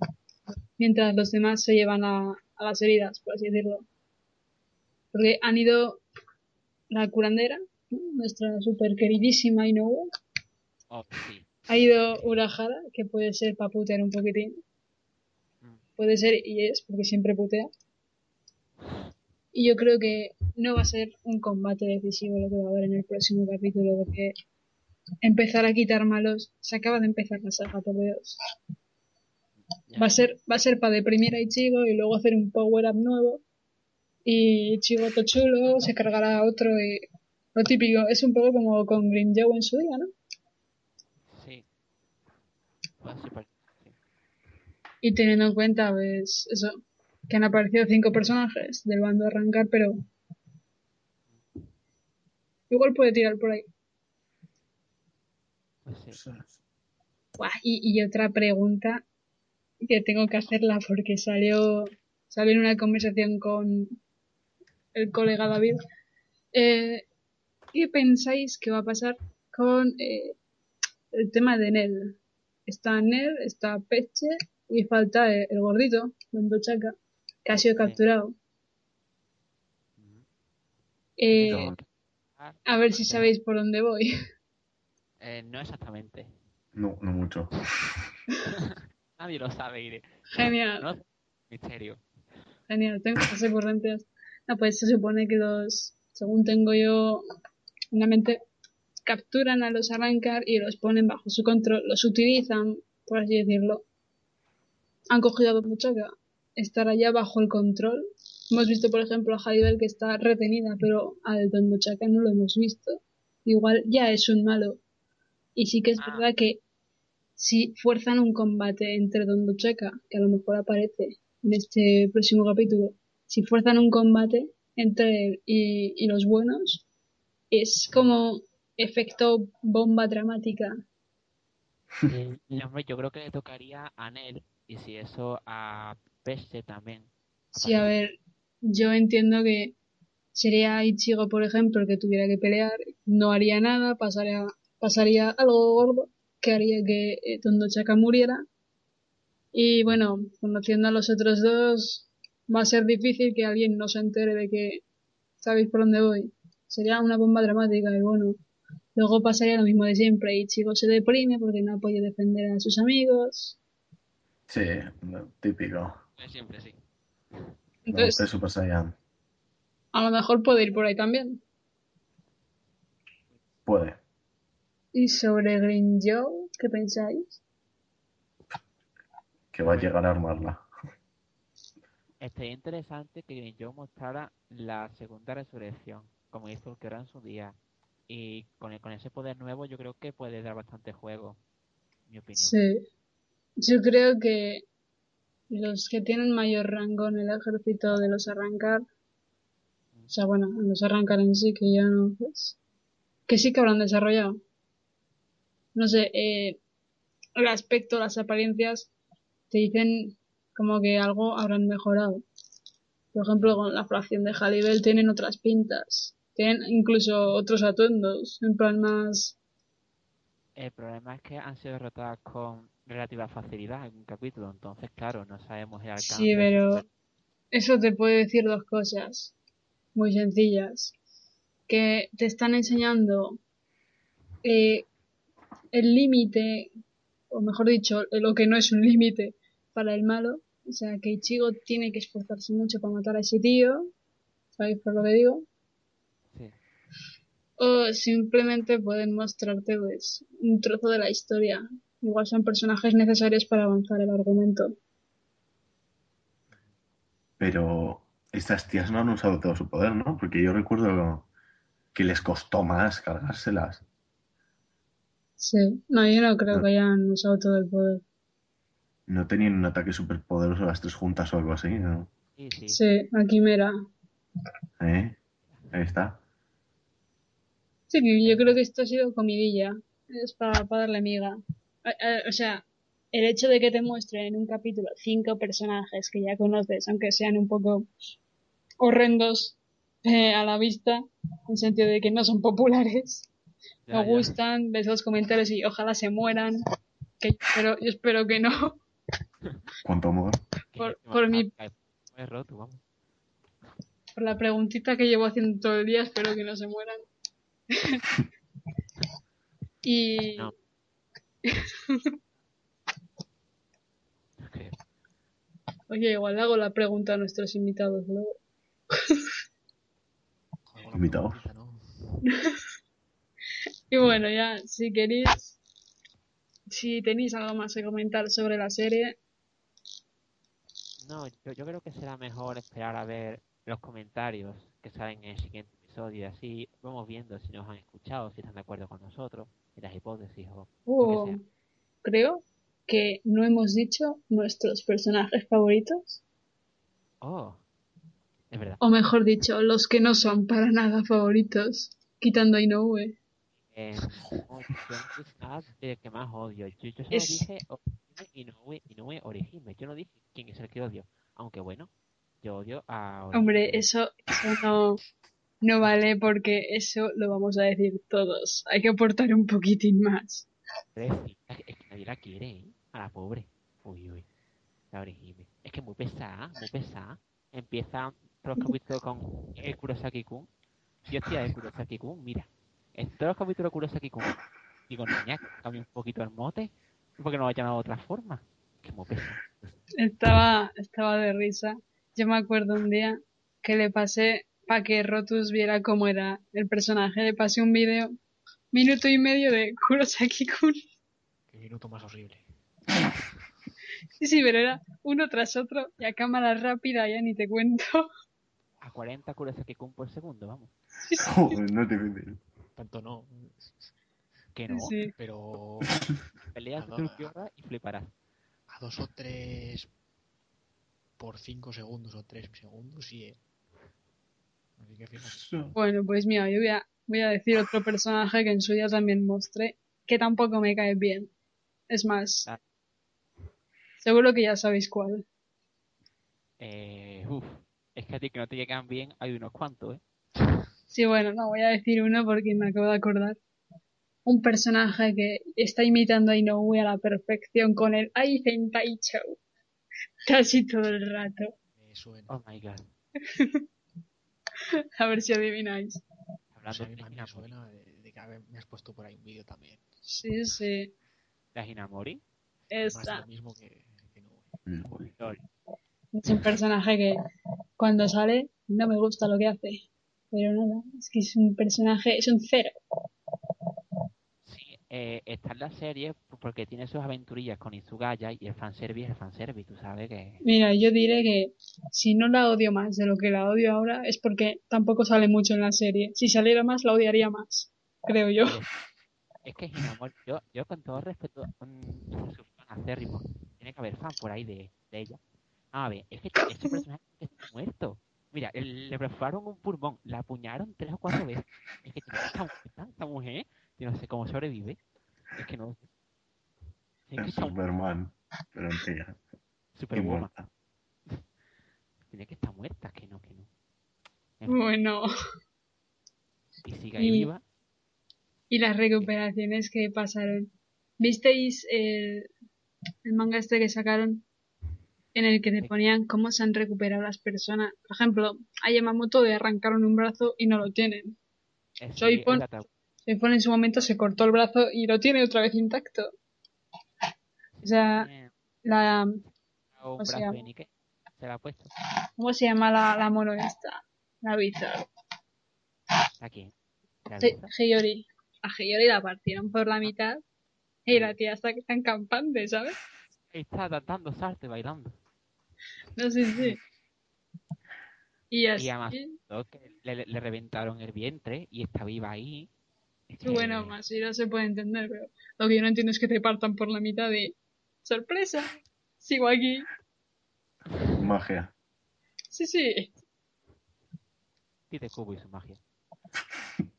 A: mientras los demás se llevan a, a las heridas, por así decirlo. Porque han ido la curandera, nuestra super queridísima Inoue,
B: Oh, sí.
A: Ha ido Urahara, que puede ser para putear un poquitín,
B: Mm.
A: puede ser y es, porque siempre putea. Y yo creo que no va a ser un combate decisivo lo que va a haber en el próximo capítulo, porque empezar a quitar malos, se acaba de empezar la saga.
B: Ya.
A: Va a ser, va a ser para deprimir a Ichigo y luego hacer un power up nuevo. Y Ichigo todo chulo, se cargará a otro y lo típico, es un poco como con Green Joe en su día, ¿no?
B: Sí, sí.
A: Y teniendo en cuenta, eso, que han aparecido cinco personajes del bando a arrancar, pero igual puede tirar por ahí.
B: Pues sí.
A: Buah, y, y otra pregunta que tengo que hacerla porque salió, salió en una conversación con el colega David. Eh, ¿Qué pensáis que va a pasar con eh, el tema de Ned? Está Ned, está Peche y falta el, el gordito, Don Chaca, que ha sido capturado. Eh,
C: No,
A: a ver si sabéis por dónde voy.
B: Eh, no exactamente.
C: no, no mucho. [laughs]
B: Nadie lo sabe, Ire.
A: Genial.
B: No, misterio.
A: Genial, tengo cosas ocurrentes. No, pues se supone que los, según tengo yo en la mente, capturan a los arrancar y los ponen bajo su control, los utilizan, por así decirlo. Han cogido a Don Chaca, estará ya bajo el control. Hemos visto, por ejemplo, a Haribel que está retenida, pero al Don Chaca no lo hemos visto. Igual ya es un malo. Y sí que es
B: Ah.
A: verdad que si fuerzan un combate entre Don Checa, que a lo mejor aparece en este próximo capítulo, si fuerzan un combate entre él y, y los buenos, es como efecto bomba dramática.
B: Hombre, yo creo que le tocaría a Nel y si eso a Peste también.
A: Sí, a ver, yo entiendo que sería Ichigo, por ejemplo, el que tuviera que pelear, no haría nada, pasaría, pasaría algo gordo que haría que eh, Tondo Chaka muriera. Y bueno, conociendo a los otros dos, va a ser difícil que alguien no se entere de que sabéis por dónde voy. Sería una bomba dramática y bueno, luego pasaría lo mismo de siempre. Ichigo se deprime porque no ha podido defender a sus amigos.
C: Sí, típico.
B: Siempre sí.
A: Entonces,
C: Super Saiyan.
A: a lo mejor puede ir por ahí también.
C: Puede.
A: ¿Y sobre Green Joe? ¿Qué pensáis?
C: Que va a llegar a armarla.
B: Estaría interesante que Green Joe mostrara la segunda resurrección, como hizo el que era en su día. Y con, ese poder nuevo yo creo que puede dar bastante juego, mi opinión.
A: Sí. Yo creo que los que tienen mayor rango en el ejército de los arrancar, o sea, bueno, en los arrancar en sí, que ya no, pues, que sí que habrán desarrollado. No sé, eh, el aspecto, las apariencias, te dicen como que algo habrán mejorado. Por ejemplo, con la fracción de Halibel tienen otras pintas. Tienen incluso otros atuendos, en plan más
B: El problema es que han sido derrotadas con relativa facilidad en un capítulo, entonces claro, no sabemos el alcance.
A: Sí, pero eso te puede decir dos cosas muy sencillas. Que te están enseñando eh, el límite, o mejor dicho, lo que no es un límite para el malo. O sea, que Ichigo tiene que esforzarse mucho para matar a ese tío. ¿Sabéis por lo que digo? O simplemente pueden mostrarte pues, un trozo de la historia. Igual son personajes necesarios para avanzar el argumento.
C: Pero estas tías no han usado todo su poder, ¿no? Porque yo recuerdo que les costó más cargárselas.
A: Sí, no, yo no creo que hayan usado todo el poder.
C: No tenían un ataque súper poderoso las tres juntas o algo así, ¿no?
B: Sí, sí.
A: Sí, a Quimera.
C: ¿Eh? Ahí está.
A: Sí, yo creo que esto ha sido comidilla. Es para, para darle miga. O sea, el hecho de que te muestren en un capítulo cinco personajes que ya conoces, aunque sean un poco horrendos eh, a la vista, en el sentido de que no son populares,
B: Ya,
A: me
B: ya.
A: gustan, ves los comentarios y ojalá se mueran, que yo espero, yo espero que no.
C: ¿Cuánto amor?
A: Por- por mi-. Por la preguntita que llevo haciendo todo el día, espero que no se mueran. [laughs] y...
B: No.
A: Oye, igual le hago la pregunta a nuestros invitados luego.
C: Invitados. [laughs]
A: Y bueno, ya, si queréis, si tenéis algo más que comentar sobre la serie,
B: No, yo, yo creo que será mejor esperar a ver los comentarios que salen en el siguiente episodio y así vamos viendo si nos han escuchado, si están de acuerdo con nosotros, y las hipótesis o lo que sea.
A: creo que no hemos dicho nuestros personajes favoritos,
B: Oh, es verdad.
A: o mejor dicho, los que no son para nada favoritos, quitando a Inoue.
B: Eh, nada de que más odio. Yo, yo solo
A: Es-
B: dije no Orihime. Yo no dije quién es el que odio. Aunque bueno, yo odio a Orihime.
A: Hombre, eso, eso no, no vale porque eso lo vamos a decir todos. Hay que aportar un poquitín más.
B: Es que nadie la quiere, ¿eh? A la pobre. Uy, uy. La Orihime. Es que muy pesada, muy pesada. Empieza todos los capítulos con el Kurosaki-kun. Yo estoy el Kurosaki-kun, mira. En todos los capítulos de Kurosaki-kun. Digo, niña, cambia un poquito el mote. Porque no lo ha llamado de otra forma. Que muy pesada.
A: Estaba, estaba de risa. Yo me acuerdo un día que le pasé para que Rotus viera cómo era el personaje. Le pasé un vídeo, minuto y medio de Kurosaki-kun.
D: Qué minuto más horrible.
A: Sí, sí, pero era uno tras otro y a cámara rápida ya ni te cuento.
B: A 40 Kurosaki-kun por segundo, vamos.
C: Joder, no es difícil.
D: Tanto no.
B: Que no.
A: Sí.
D: Pero [laughs]
B: Peleas de Ulquiorra y fliparás.
D: a dos o tres por cinco segundos o tres segundos, sí. eh. Así que fíjate.
A: Bueno, pues mira, yo voy a, voy a decir otro personaje que en su día también mostré, que tampoco me cae bien. Es más,
B: Ah.
A: seguro que ya sabéis cuál.
B: Eh, uf. Es que a ti que no te llegan bien hay unos cuantos, ¿eh?
A: Sí, bueno, no voy a decir uno porque me acabo de acordar. Un personaje que está imitando a Inoue a la perfección con el Aizen Taichou. Casi todo el rato.
D: Me suena.
B: Oh my god. [laughs] [laughs]
A: A ver si adivináis.
B: Hablando de Hinamori.
D: suena de, de que me has puesto por ahí un vídeo también.
A: Sí, sí.
B: La Hinamori.
D: Más de
A: Esta.
D: lo mismo que, que no.
A: Es un personaje que cuando sale no me gusta lo que hace. Pero nada, es que es un personaje, es un cero.
B: Eh, está en la serie porque tiene sus aventurillas con Izugaya y el fanservice es el fanservice, tú sabes que...
A: Mira, yo diré que si no la odio más de lo que la odio ahora es porque tampoco sale mucho en la serie. Si saliera más, la odiaría más, creo yo.
B: Es que Hinamori, yo, yo con todo respeto, mm, su fan acérrimo, tiene que haber fan por ahí de, de ella. A ver, es que este personaje está muerto. Mira, le perforaron un pulmón, la apuñaron tres o cuatro veces. Es que tiene esta mujer. Yo no sé cómo sobrevive. Es que no que
C: Es
B: estar
C: Superman. Pero en tía.
B: Superwoman. Tiene que estar muerta, que no, que no.
A: Bueno,
B: y sigue ahí
A: y-
B: viva.
A: y las recuperaciones que pasaron. ¿Visteis el, el manga este que sacaron? En el que te ponían cómo se han recuperado las personas. Por ejemplo, a Yamamoto le arrancaron un brazo y no lo tienen.
B: Eh, sí,
A: soy pon-
B: tab-
A: Soifon en su momento se cortó el brazo y lo tiene otra vez intacto. O sea, la,
B: un
A: o
B: brazo
A: sea-
B: de Nike. Se la ha puesto.
A: ¿cómo se llama la, la mono esta? La.
B: ¿A.
A: Heyori. A Heyori la partieron por la mitad y la tía está, está en campante, ¿sabes?
B: Está dando salto y bailando.
A: No sé si. Y así.
B: Y además, le- le reventaron el vientre y está viva ahí.
A: Sí, bueno, más si no se puede entender, pero lo que yo no entiendo es que te partan por la mitad de. ¡Sorpresa! Sigo aquí.
C: Magia.
A: Sí, sí.
B: Pide cubo y su magia.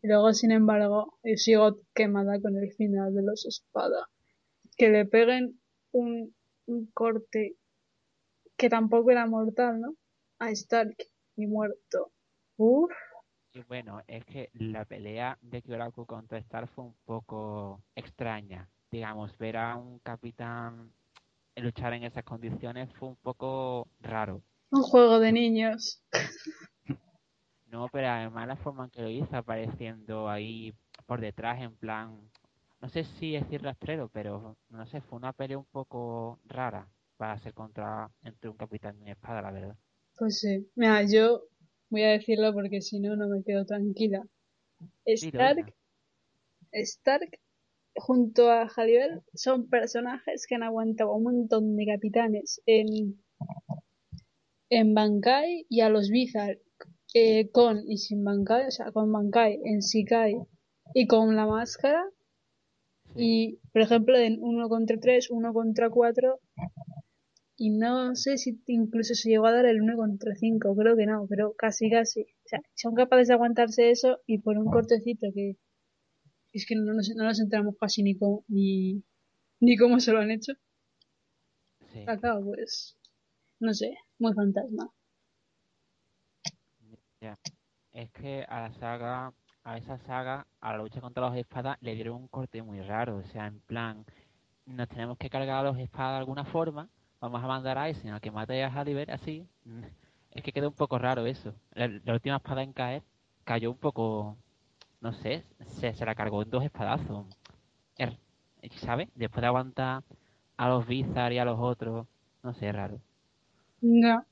A: Y luego, sin embargo, yo sigo quemada con el final de los espada. Que le peguen un, un corte que tampoco era mortal, ¿no? A Stark y muerto. Uf,
B: Y bueno, es que la pelea de Kyoraku contra Star fue un poco extraña. Digamos, ver a un capitán luchar en esas condiciones fue un poco raro.
A: un juego de niños. [laughs]
B: No, pero además la forma en que lo hizo, apareciendo ahí por detrás, en plan, no sé si decir rastrero, pero no sé, fue una pelea un poco rara para ser contra entre un capitán y una espada, la verdad.
A: Pues sí. Mira, yo voy a decirlo porque si no, no me quedo tranquila. Stark. Stark junto a Jalibel son personajes que han aguantado a un montón de capitanes en, en Bankai y a los Bizarre eh, con y sin Bankai, o sea, con Bankai en Shikai y con la máscara
B: Sí.
A: y, por ejemplo, en 1 contra 3, 1 contra 4 y no sé si incluso se llegó a dar el 1 contra 5, creo que no, pero casi casi. O sea, son capaces de aguantarse eso y por un cortecito que es que no nos, no nos enteramos casi ni cómo, ni, ni cómo se lo han hecho.
B: Sí.
A: Acá, pues, no sé, muy fantasma.
B: Es que a la saga, a esa saga, a la lucha contra los espadas, le dieron un corte muy raro. O sea, en plan, nos tenemos que cargar a los espadas de alguna forma. Vamos a mandar a Aizen a que mate a Halliver así. Es que quedó un poco raro eso. La, la última espada en caer cayó un poco, no sé, se, se la cargó en dos espadazos. Er- ¿Sabes? Después de aguantar a los Bizar y a los otros, no sé, raro.
A: No,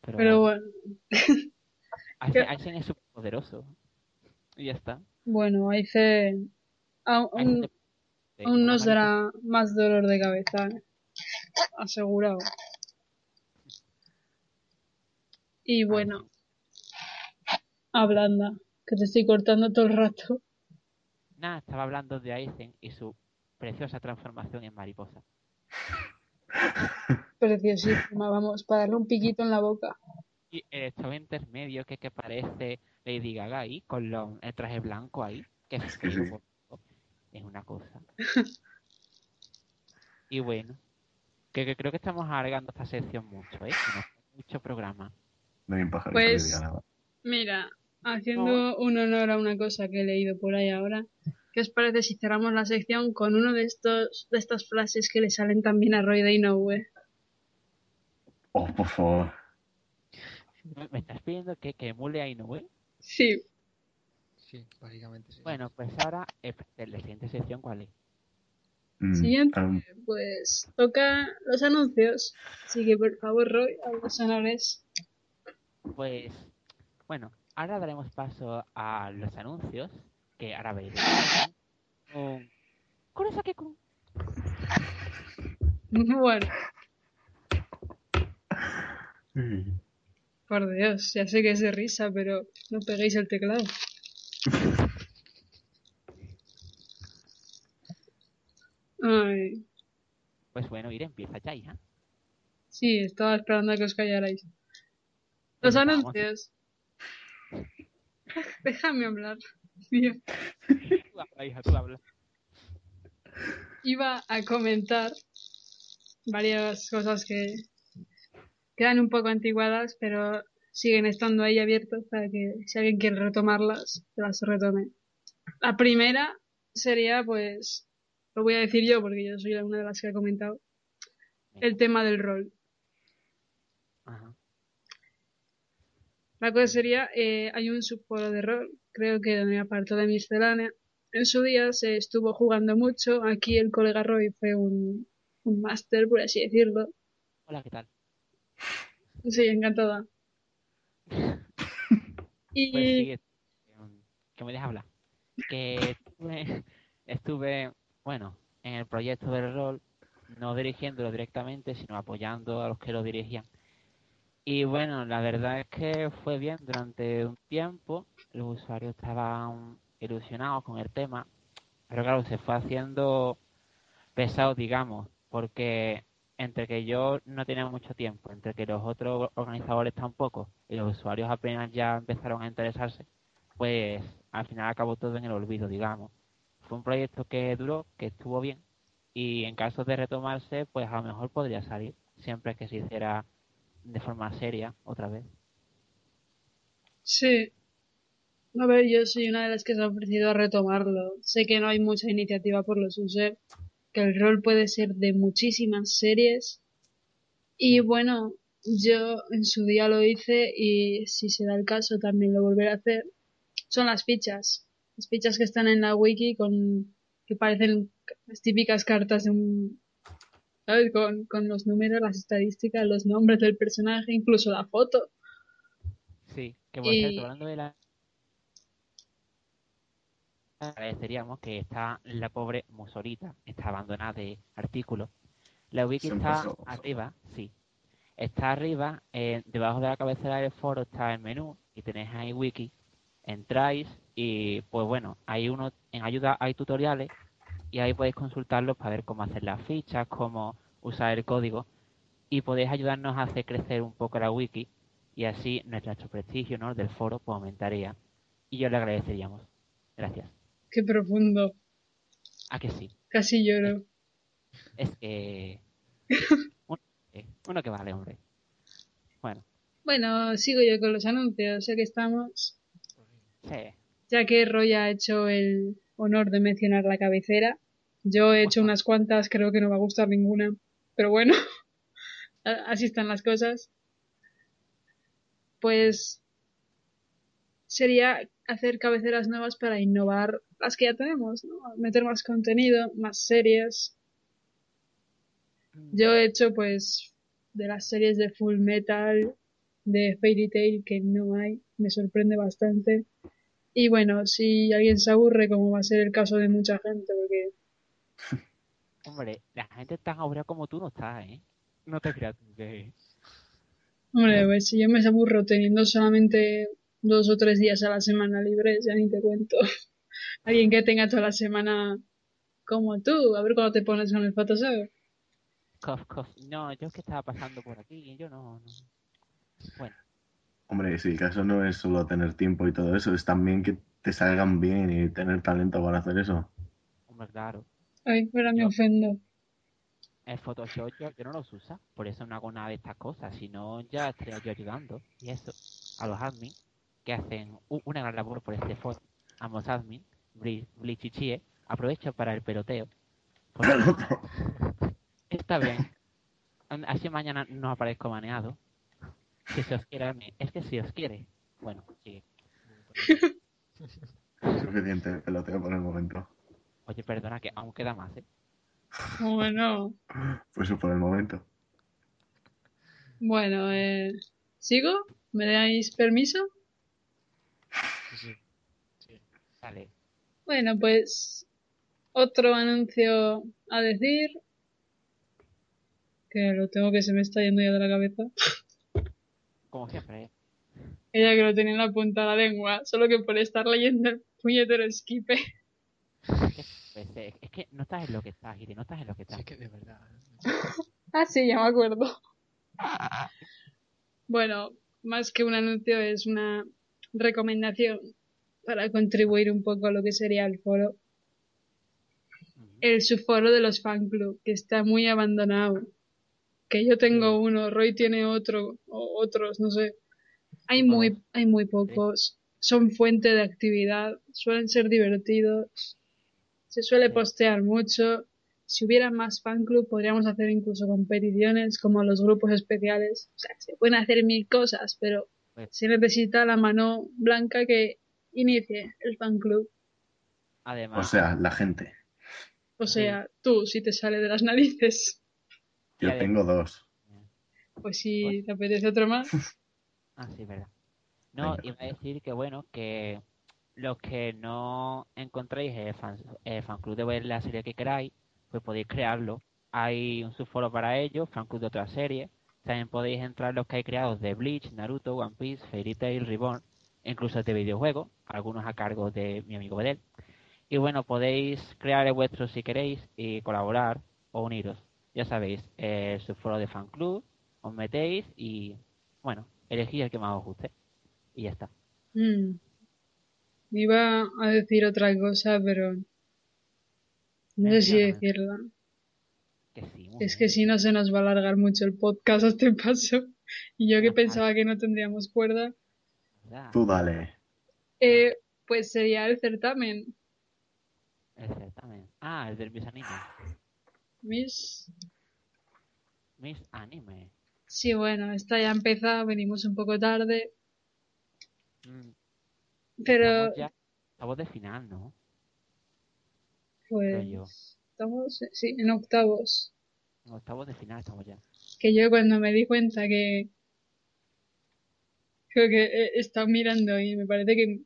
B: Pero,
A: pero
B: bueno, [laughs] Aizen, Aizen es súper poderoso. Y ya está.
A: bueno, Aizen aún, aún, aún nos dará más dolor de cabeza, ¿eh? Asegurado. Y bueno, hablanda, que te estoy cortando todo el rato.
B: Nada, estaba hablando de Aizen y su preciosa transformación en mariposa. [laughs]
A: Preciosísima, vamos, para darle un piquito en la boca.
B: Y el estado intermedio que, que parece Lady Gaga ahí, con lo- el traje blanco ahí, que es,
C: que sí.
B: es una cosa. [laughs] y bueno, que, que creo que estamos alargando esta sección mucho, ¿eh? Mucho programa.
C: No hay un pajarito
A: Pues-
C: que diga nada.
A: Mira, haciendo un honor a una cosa que he leído por ahí ahora, ¿qué os parece si cerramos la sección con uno de estos de estas frases que le salen también a Roy de Inoue?
C: Oh, por favor.
B: ¿Me, me estás pidiendo que, que emule a Inoue?
A: Sí,
D: Sí, básicamente sí.
B: Bueno, pues ahora, eh, la siguiente sección, ¿cuál es?
C: Mm,
A: Siguiente.
C: um,
A: pues toca los anuncios. Así que por favor, Roy, a los honores.
B: Pues, bueno, ahora daremos paso a los anuncios, que ahora veréis. Un... Kurosake-kun. [laughs]
A: Bueno,
C: mm,
A: por Dios, ya sé que es de risa, pero no peguéis el teclado. Ay,
B: Pues bueno, ir empieza ya, hija.
A: sí, estaba esperando a que os callarais. Los
B: vamos.
A: anuncios. [laughs] Déjame hablar. Dios.
B: Tú habla, hija, tú habla.
A: Iba a comentar varias cosas que quedan un poco antiguadas, pero siguen estando ahí abiertas para que si alguien quiere retomarlas, las retome. La primera sería, pues, lo voy a decir yo porque yo soy una de las que ha comentado, el tema del rol.
B: Ajá.
A: La cosa sería, eh, hay un subforo de rol, creo que donde apartó de miscelánea. En su día se estuvo jugando mucho, aquí el colega Roy fue un, un máster, por así decirlo.
B: Hola, ¿qué tal?
A: Sí, encantada. [laughs] Y
B: Pues sí, eh, que me deja hablar. Que estuve, estuve, bueno, en el proyecto del rol, no dirigiéndolo directamente, sino apoyando a los que lo dirigían. Y bueno, la verdad es que fue bien durante un tiempo, los usuarios estaban ilusionados con el tema, pero claro, se fue haciendo pesado, digamos, porque entre que yo no tenía mucho tiempo, entre que los otros organizadores tampoco, y los usuarios apenas ya empezaron a interesarse, pues al final acabó todo en el olvido, digamos. Fue un proyecto que duró, que estuvo bien, y en caso de retomarse, pues a lo mejor podría salir, siempre que se hiciera de forma seria otra vez.
A: sí. A ver, yo soy una de las que se ha ofrecido a retomarlo. Sé que no hay mucha iniciativa por los users, que el rol puede ser de muchísimas series. Y bueno, yo en su día lo hice y si se da el caso también lo volveré a hacer. Son las fichas. Las fichas que están en la wiki con que parecen las típicas cartas de un ¿sabes? Con, con los números, las estadísticas, los nombres del personaje, incluso la foto.
B: Sí, que por
A: Y-
B: cierto, hablando de la... Agradeceríamos que está la pobre Musorita, está abandonada de artículos. La wiki está arriba, sí. Está arriba, eh, debajo de la cabecera del foro está el menú y tenéis ahí wiki. Entráis y pues bueno, hay uno, en ayuda hay tutoriales y ahí podéis consultarlos para ver cómo hacer las fichas, cómo usar el código y podéis ayudarnos a hacer crecer un poco la wiki y así nuestro prestigio ¿no? del foro pues aumentaría y yo le agradeceríamos. Gracias.
A: Qué profundo.
B: ¿A que sí?
A: Casi lloro.
B: Es que... [laughs] uno, que- uno que vale, hombre. Bueno,
A: Bueno, sigo yo con los anuncios, ya que estamos.
B: sí.
A: Ya que Roy ha hecho el honor de mencionar la cabecera. Yo he hecho unas cuantas, creo que no va a gustar ninguna. Pero bueno, [laughs] así están las cosas. Pues sería hacer cabeceras nuevas para innovar las que ya tenemos, ¿no? Meter más contenido, más series. Yo he hecho pues de las series de Full Metal, de Fairy Tail que no hay, me sorprende bastante. Y bueno, si alguien se aburre, como va a ser el caso de mucha gente, porque [laughs]
B: Hombre, la gente tan aburrida como tú no está, ¿eh? No te creas que...
A: Hombre, pues si yo me aburro teniendo solamente dos o tres días a la semana libres, ya ni te cuento. [laughs] Alguien que tenga toda la semana como tú, a ver cuándo te pones con el Photoshop.
B: Cof, cof. No, yo es que estaba pasando por aquí y yo no... no. Bueno,
C: Hombre, sí, el caso no es solo tener tiempo y todo eso, es también que te salgan bien y tener talento para hacer eso.
B: hombre, claro.
A: Ay, ahora me
B: Yo-
A: ofendo.
B: El Photoshop yo, yo no los usa, por eso no hago nada de estas cosas, si no ya estaría yo ayudando. Y eso, a los admins que hacen una gran labor por este foro. Ambos admins, Bli- Bleach y Chie, aprovecho para el peloteo. Porque [coughs] está bien. Así mañana no aparezco baneado. Si se os quiere, admin. es que si os quiere. Bueno, sigue.
C: Suficiente peloteo por el momento.
B: Oye, perdona que aún queda más, ¿eh?
A: Bueno,
C: Pues eso por el momento.
A: bueno, eh, ¿sigo? ¿Me dais permiso?
D: Sí, sí. sí.
B: Vale.
A: Bueno, pues otro anuncio a decir. Que lo tengo que se me está yendo ya de la cabeza.
B: Como siempre, ¿eh?
A: Ella que lo tenía en la punta de la lengua, solo que por estar leyendo el puñetero esquipe.
B: Pues, eh, es que no estás en lo que estás, Iri, no estás en lo que
D: Sí,
B: estás.
D: es que de verdad.
A: Ah, sí, ya me acuerdo. Bueno, más que un anuncio es una recomendación para contribuir un poco a lo que sería el foro. El subforo de los fan club, que está muy abandonado. Que yo tengo uno, Roy tiene otro, o otros, no sé. Hay muy, hay muy pocos. Son fuente de actividad, suelen ser divertidos. Se suele
B: Sí.
A: postear mucho. Si hubiera más fan club, podríamos hacer incluso competiciones como los grupos especiales. O sea, se pueden hacer mil cosas, pero se necesita la mano blanca que inicie el fan club.
C: O
B: Además,
C: sea, la gente.
A: O sea, tú, si te sale de las narices.
C: Yo
B: Ya
C: tengo dos.
A: Pues si te apetece otro más. [laughs]
B: Ah, sí, verdad. No,
C: Venga.
B: iba a decir que bueno, que los que no encontréis el fan, el fan club de ver la serie que queráis, pues podéis crearlo. Hay un subforo para ello, fan club de otra serie. También podéis entrar los que hay creados de Bleach, Naruto, One Piece, Fairy Tail, Reborn, e incluso de videojuegos, algunos a cargo de mi amigo Bedel. Y bueno, podéis crear el vuestro si queréis y colaborar o uniros. Ya sabéis, el subforo de fan club, os metéis y bueno, elegid el que más os guste. Y ya está.
A: Mm. Iba a decir otra cosa, pero no sé si
B: Menciona.
A: decirla.
B: Que sí,
A: Es que si no se nos va a alargar mucho el podcast [laughs] a este paso. Y yo que pensaba que no tendríamos cuerda.
C: Tú dale.
A: Eh, pues sería el certamen.
B: El certamen. Ah, el del Miss Anime.
A: Miss.
B: Miss Anime.
A: Sí, bueno, esta ya empezó, venimos un poco tarde.
B: Mm,
A: Pero,
B: Estamos ya. Estamos de final, ¿no?
A: pues, estamos, sí, en octavos.
B: No, estamos de final, estamos ya.
A: que yo cuando me di cuenta que creo que he estado mirando y me parece que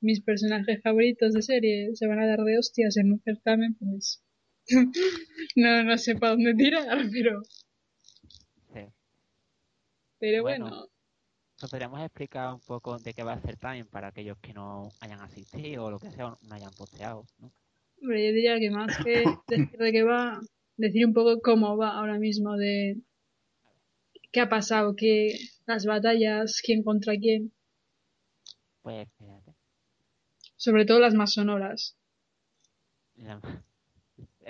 A: mis personajes favoritos de serie se van a dar de hostias en un certamen, pues no, no sé para dónde tirar, pero,
B: Sí.
A: pero
B: Bueno.
A: bueno,
B: Nos podríamos explicar un poco de qué va el certamen para aquellos que no hayan asistido o lo que sea, o no hayan posteado, ¿no?
A: hombre, yo diría que más que [coughs] decir de qué va, decir un poco cómo va ahora mismo de qué ha pasado, qué las batallas, quién contra quién.
B: Pues espérate.
A: Sobre todo las más sonoras.
B: La-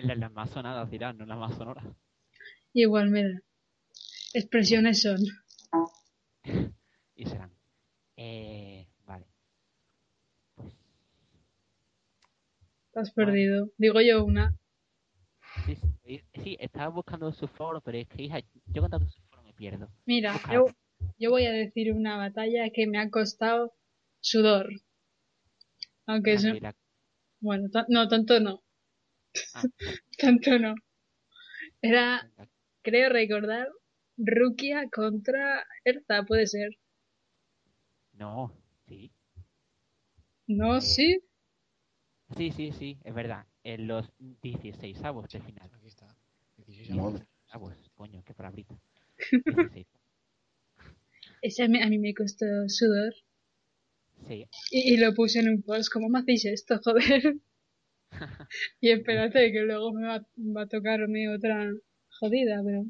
B: Las más sonadas dirán, no las más sonoras.
A: Igual me da. Expresiones son. [laughs]
B: Y serán. Eh, vale. Pues
A: Te has perdido. Digo yo una.
B: sí, sí, sí, estaba buscando su foro, pero es que, hija, yo con tanto su foro me pierdo.
A: Mira, yo, yo voy a decir una batalla que me ha costado sudor. Aunque es... Bueno, no, tanto no.
B: Ah, [laughs]
A: Tanto no. Era, creo recordar, Rukia contra Erza, puede ser.
B: No, sí.
A: No,
B: Eh,
A: sí.
B: Sí, sí, sí, es verdad. En los 16 avos de final.
D: Aquí está. 16
C: Madre.
B: Avos, coño, qué palabrita. [laughs] 16.
A: Ese a mí, a mí me costó sudor.
B: Sí,
A: Y, y lo puse en un post. ¿Cómo me hacéis esto, joder? [laughs] y espérate, que luego me va, va a tocarme otra jodida, pero...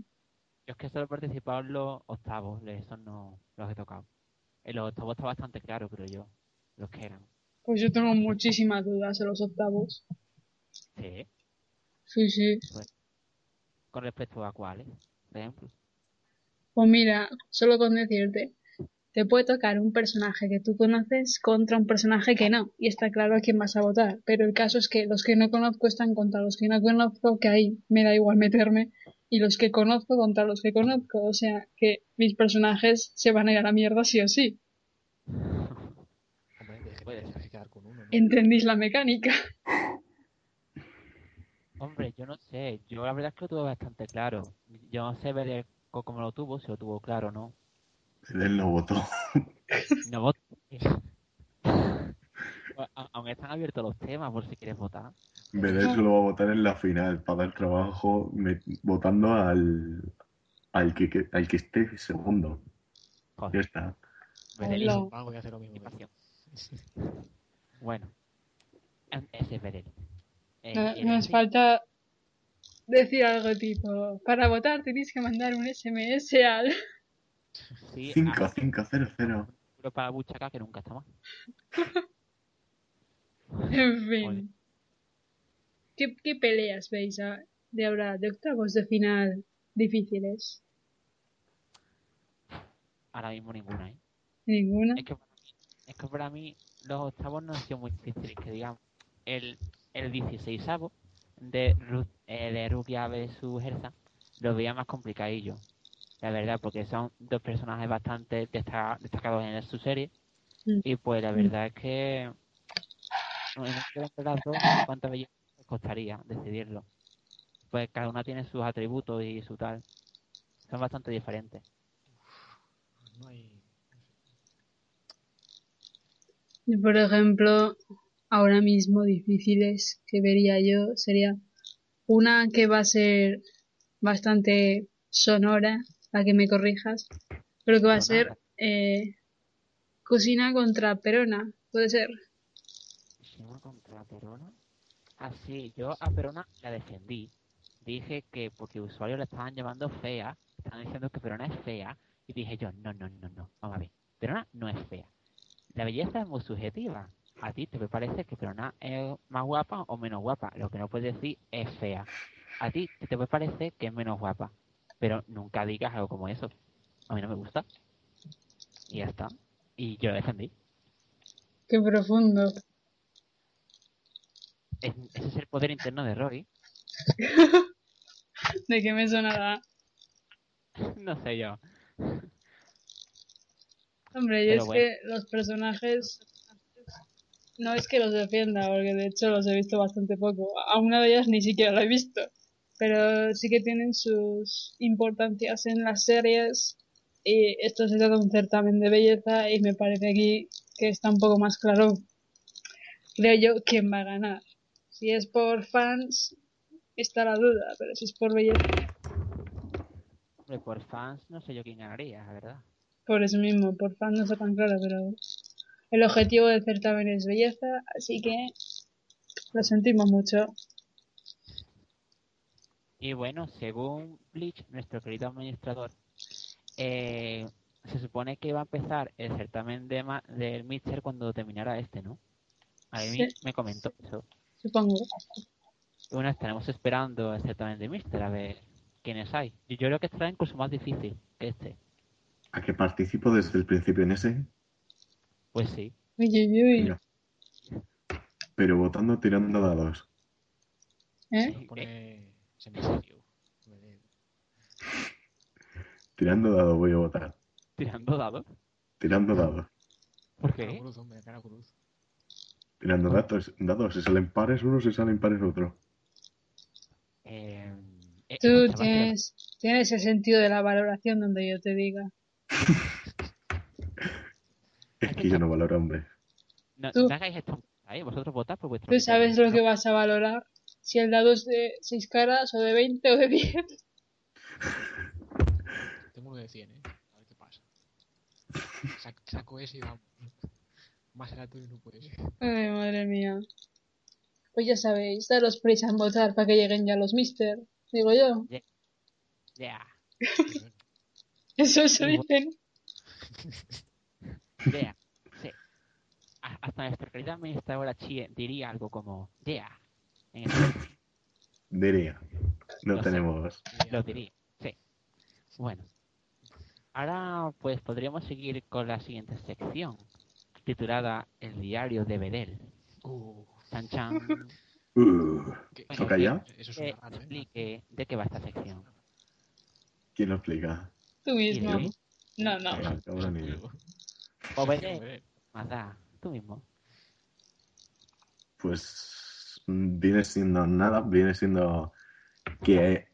B: yo es que solo he participado en los octavos, esos no los he tocado. En los octavos está bastante claro, creo yo, los que eran.
A: Pues yo tengo muchísimas dudas en los octavos.
B: Sí,
A: Sí, sí.
B: con respecto a cuáles, por ejemplo.
A: Pues mira, solo con decirte, te puede tocar un personaje que tú conoces contra un personaje que no, y está claro a quién vas a votar. Pero el caso es que los que no conozco están contra los que no conozco, que ahí me da igual meterme, y los que conozco contra los que conozco, o sea que mis personajes se van a ir a la mierda sí o sí. [laughs] ¿Entendís la mecánica? [laughs]
B: Hombre, yo no sé, yo la verdad es que lo tuve bastante claro. Yo no sé ver cómo lo tuvo, si lo tuvo claro o no.
C: Él no votó. [laughs]
B: No voto. A- Aún están abiertos los temas por si quieres votar.
C: Vedel solo va a votar en la final para dar trabajo me- votando al, al, que, que- al que esté segundo. Ya
B: Joder,
C: está.
B: Bedel
A: Hola.
D: Ah, voy a hacer lo mismo. [laughs]
B: Bueno, ese es. Eh, ¿eres
A: Nos falta decir algo tipo, para votar tenéis que mandar un SMS al...
B: Sí,
C: 5,
B: a-
C: 5, 0, 0.
B: pero para Buchaca que nunca está mal. [laughs]
A: En fin. ¿Qué, qué peleas veis ah, de ahora, de octavos de final difíciles?
B: Ahora mismo ninguna, ¿eh?
A: ¿Ninguna?
B: Es que, para mí, es que para mí los octavos no han sido muy difíciles, que digamos, el, el 16 de, eh, de Rukia vs Herza lo veía más complicadillo, la verdad, porque son dos personajes bastante destaca- destacados en su serie,
A: Mm.
B: y pues la verdad es que en las dos, cuántas bellezas costaría decidirlo. Pues cada una tiene sus atributos y su tal, son bastante diferentes.
D: No hay.
A: Y, Por ejemplo, ahora mismo difíciles que vería yo sería una que va a ser bastante sonora, a que me corrijas, pero que va a ser eh, Cocina contra Perona, puede ser.
B: Shima contra Perona. Ah, sí, yo a Perona la defendí. Dije que porque usuarios la estaban llamando fea, estaban diciendo que Perona es fea, y dije yo, no, no, no, no, vamos a ver, Perona no es fea. La belleza es muy subjetiva. A ti te puede parecer que Perona es más guapa o menos guapa. Lo que no puedes decir es fea. A ti te puede parecer que es menos guapa. Pero nunca digas algo como eso. A mí no me gusta. Y ya está. Y yo la defendí.
A: Qué profundo.
B: Es- ese es el poder interno de Roy. [laughs]
A: ¿De qué me sonará? [laughs]
B: no sé yo.
A: Hombre, yo
B: Pero
A: es
B: bueno.
A: que los personajes no es que los defienda, porque de hecho los he visto bastante poco. A una de ellas ni siquiera la he visto. Pero sí que tienen sus importancias en las series. Y esto se trata de un certamen de belleza y me parece aquí que está un poco más claro, creo yo, quién va a ganar. Si es por fans, está la duda, pero si es por belleza,
B: Hombre, por fans no sé yo quién ganaría, la verdad.
A: por eso mismo, por fans no está tan claro, pero el objetivo del certamen es belleza, así que lo sentimos mucho.
B: Y bueno, según Bleach, nuestro querido administrador, eh, se supone que va a empezar el certamen de ma- del Mister cuando terminara este, ¿no? A mí
A: Sí.
B: me comentó eso.
A: Supongo.
B: Bueno, estaremos esperando el certamen de Mister a ver quiénes hay. Y yo creo que estará incluso más difícil que este.
C: ¿A que participo desde el principio en ese?
B: Pues sí.
A: Uy, uy, uy.
C: Venga. Pero votando tirando dados.
A: ¿Eh?
B: Sí,
D: Me-
C: Tirando dados voy a votar.
B: tirando dados.
C: Tirando dados.
B: ¿Por qué?
D: cruz, hombre, cara cruz.
C: Tirando dados. Dados. Si salen pares uno, si salen pares otro.
B: Eh, eh,
A: Tú tienes, tienes el sentido de la valoración donde yo te diga. [laughs]
C: Es que yo no valoro hombres.
B: No,
A: Tú-
B: no hagáis esto. ¿eh? Vosotros votad por vuestro
A: Tú sabes lo que vas a valorar. Si el dado es de 6 caras o de 20 o de 10.
D: Tengo uno de 100, ¿eh? A ver qué pasa. Sac- saco ese y vamos. Más aleatorio no puede ser.
A: Ay, madre mía. Pues ya sabéis, daros prisa en votar para que lleguen ya los mister. Digo yo.
B: Ya, [laughs]
A: Eso eso
B: Igual.
A: dicen.
B: ya. Sí. A- Hasta nuestra querida administradora Chie diría algo como, ya. En
C: Diría. No
B: Lo sé.
C: tenemos.
B: Lo diría, sí. Bueno. Ahora, pues podríamos seguir con la siguiente sección, titulada El diario de Bedel.
D: Uh,
B: Chan chan. [laughs]
C: Uh,
D: ¿qué-
C: ¿Toca ya?
D: Eso raro, ¿eh?
B: explique de qué va esta sección.
C: ¿Quién lo explica?
A: Tú mismo.
B: ¿Y
A: No, no.
C: Yo.
B: O Bedel, más da, tú mismo.
C: Pues viene siendo nada, viene siendo que,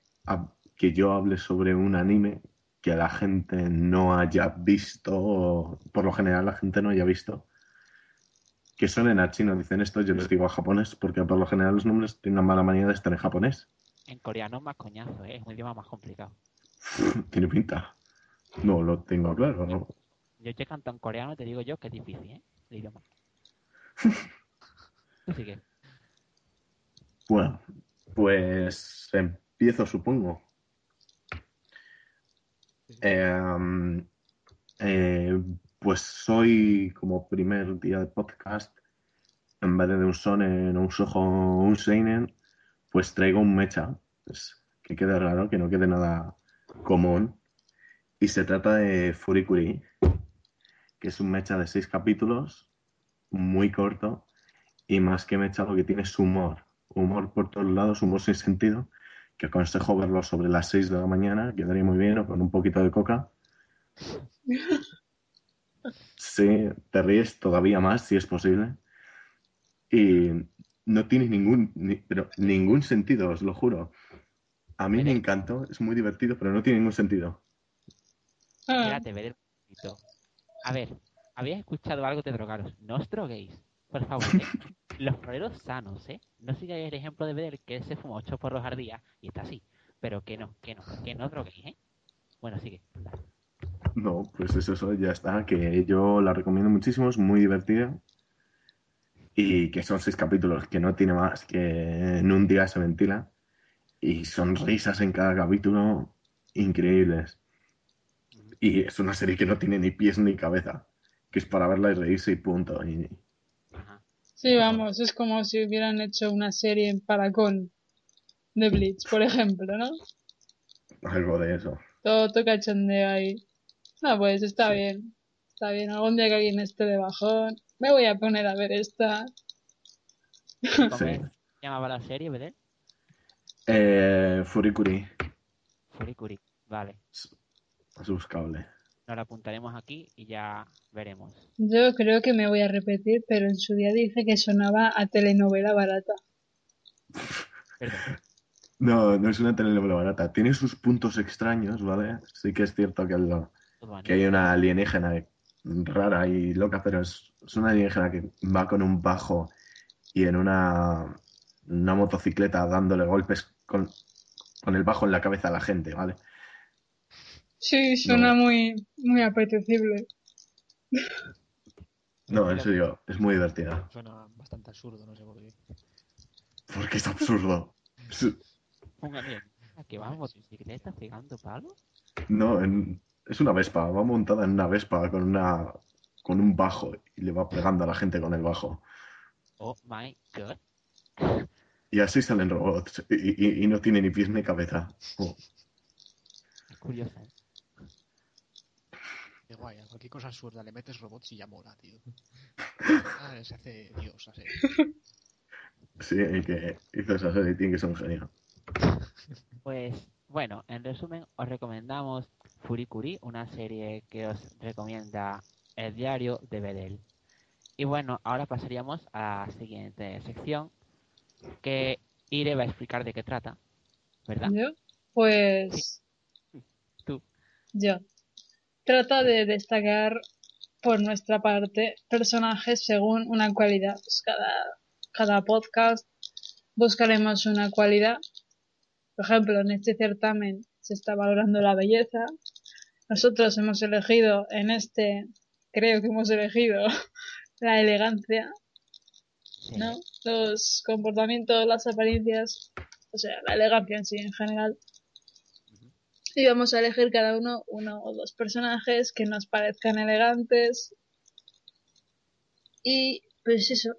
C: que yo hable sobre un anime que la gente no haya visto, o por lo general la gente no haya visto, que suenen a chino, dicen esto, yo les digo a japonés, porque por lo general los nombres tienen mala manía de estar en japonés.
B: En coreano más coñazo, ¿eh? es un idioma más complicado. [laughs]
C: Tiene pinta. No lo tengo claro, ¿no?
B: Yo que canto en coreano te digo yo que es difícil, ¿eh? El idioma. [laughs] Tú sigue.
C: Bueno, pues empiezo, supongo. Eh, eh, pues soy como primer día de podcast, en vez de un sonen o un sojo o un seinen, pues traigo un mecha. Pues, que quede raro, que no quede nada común. Y se trata de Furikuri, que es un mecha de seis capítulos, muy corto, y más que mecha lo que tiene es humor. Humor por todos lados, humor sin sentido, que aconsejo verlo sobre las 6 de la mañana, quedaría muy bien, o con un poquito de coca. Sí, te ríes todavía más si es posible. Y no tiene ningún, ni- pero ningún sentido, os lo juro. A mí me encantó, es muy divertido, pero no tiene ningún sentido.
A: Ah,
B: Espérate, ver el poquito. A ver, ¿habéis escuchado algo de drogaros? No os droguéis, por favor, ¿eh? Los floreros sanos, ¿eh? No sigáis el ejemplo de Bedel, que él se fuma ocho porros al día y está así. Pero que no, que no, que no droguéis, ¿eh? Bueno, sigue.
C: No, pues eso, eso ya está, que yo la recomiendo muchísimo, es muy divertida. Y que son seis capítulos, que no tiene más, que en un día se ventila. Y son risas en cada capítulo increíbles. Y es una serie que no tiene ni pies ni cabeza, que es para verla y reírse y punto. Y.
A: sí, vamos, es como si hubieran hecho una serie en Paracón de Bleach, por ejemplo, ¿no?
C: algo de eso.
A: Todo, todo cachondeo ahí. No, pues está bien. Está bien. Algún día que alguien esté de bajón, me voy a poner a ver esta.
B: ¿Cómo
C: Sí.
B: se llamaba la serie, Bedel?
C: Eh, Furikuri,
B: Furikuri. Vale,
C: es buscable.
B: Nos la apuntaremos aquí y ya veremos.
A: Yo creo que me voy a repetir, pero en su día dice que sonaba a telenovela barata. [laughs]
C: No, no es una telenovela barata. Tiene sus puntos extraños, ¿vale? Sí que es cierto que, lo- que hay una alienígena rara y loca, pero es, es una alienígena que va con un bajo y en una, una motocicleta dándole golpes con, con el bajo en la cabeza a la gente, ¿vale?
A: Sí, suena
C: No.
A: muy, muy apetecible.
C: No, en serio, es muy divertida.
D: Suena bastante absurdo, no sé por qué.
C: Porque es absurdo.
B: ¿A qué va en motocicleta pegando palos?
C: No, en- es una Vespa, va montada en una Vespa con una con un bajo y le va pegando a la gente con el bajo.
B: Oh my god.
C: Y así salen robots. Y, y- y no tiene ni pies ni cabeza. Oh,
B: Es curioso. ¿eh?
D: Qué guay, a cualquier cosa absurda le metes robots y ya mola, tío. [laughs] Ah, se hace Dios, así.
C: sí, y que hizo esa serie tiene que ser un genio.
B: Pues bueno, en resumen, os recomendamos Furikuri, una serie que os recomienda el diario de Bedel. Y bueno, ahora pasaríamos a la siguiente sección que Ire va a explicar de qué trata, ¿verdad?
A: ¿Yo? Pues...
B: Tú.
A: Yo. Trata de destacar por nuestra parte personajes según una cualidad. Pues cada, cada podcast buscaremos una cualidad. Por ejemplo, en este certamen se está valorando la belleza. Nosotros hemos elegido en este, creo que hemos elegido [laughs] la elegancia. ¿no? Los comportamientos, las apariencias, o sea, la elegancia en sí en general. Y vamos a elegir cada uno uno o dos personajes que nos parezcan elegantes. Y pues eso.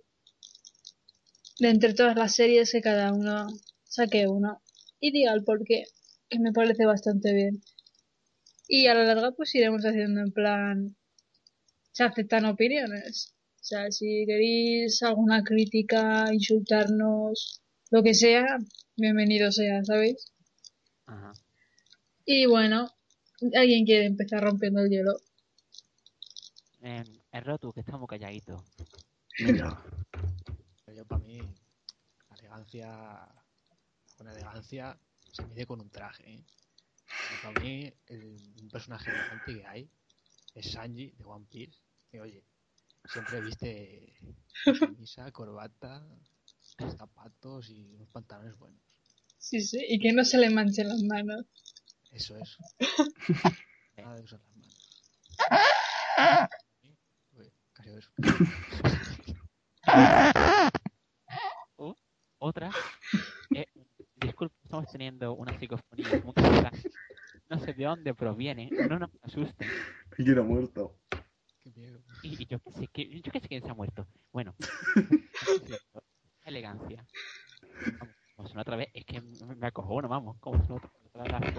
A: De entre todas las series que cada uno saque uno. Y diga el porqué. Que me parece bastante bien. Y a la larga pues iremos haciendo en plan... Se aceptan opiniones. O sea, si queréis alguna crítica, insultarnos, lo que sea, bienvenido sea, ¿sabéis?
B: Ajá.
A: Y bueno, ¿alguien quiere empezar rompiendo el hielo?
B: Em, el Rotu, que está muy calladito.
C: Mira,
D: Pero yo, para mí, la elegancia, una elegancia se mide con un traje. ¿eh? Y para mí, el, un personaje elegante que hay es Sanji de One Piece. Que oye, siempre viste camisa, [laughs] corbata, zapatos y unos pantalones buenos.
A: Sí, sí, y que no se le manchen las manos.
D: Eso es. [laughs] Nada de usar las manos. Uy, casi eso. [laughs]
B: Otra. [laughs] eh, disculpe, estamos teniendo una psicofonía muy clara. No sé de dónde proviene, no nos asusten.
C: yo era muerto.
D: Qué miedo.
B: Y, y yo qué sé, que, yo qué sé quién se ha muerto. Bueno, elegancia. Vamos, como suena otra vez, es que me, acojono, vamos. Como suena otra, otra vez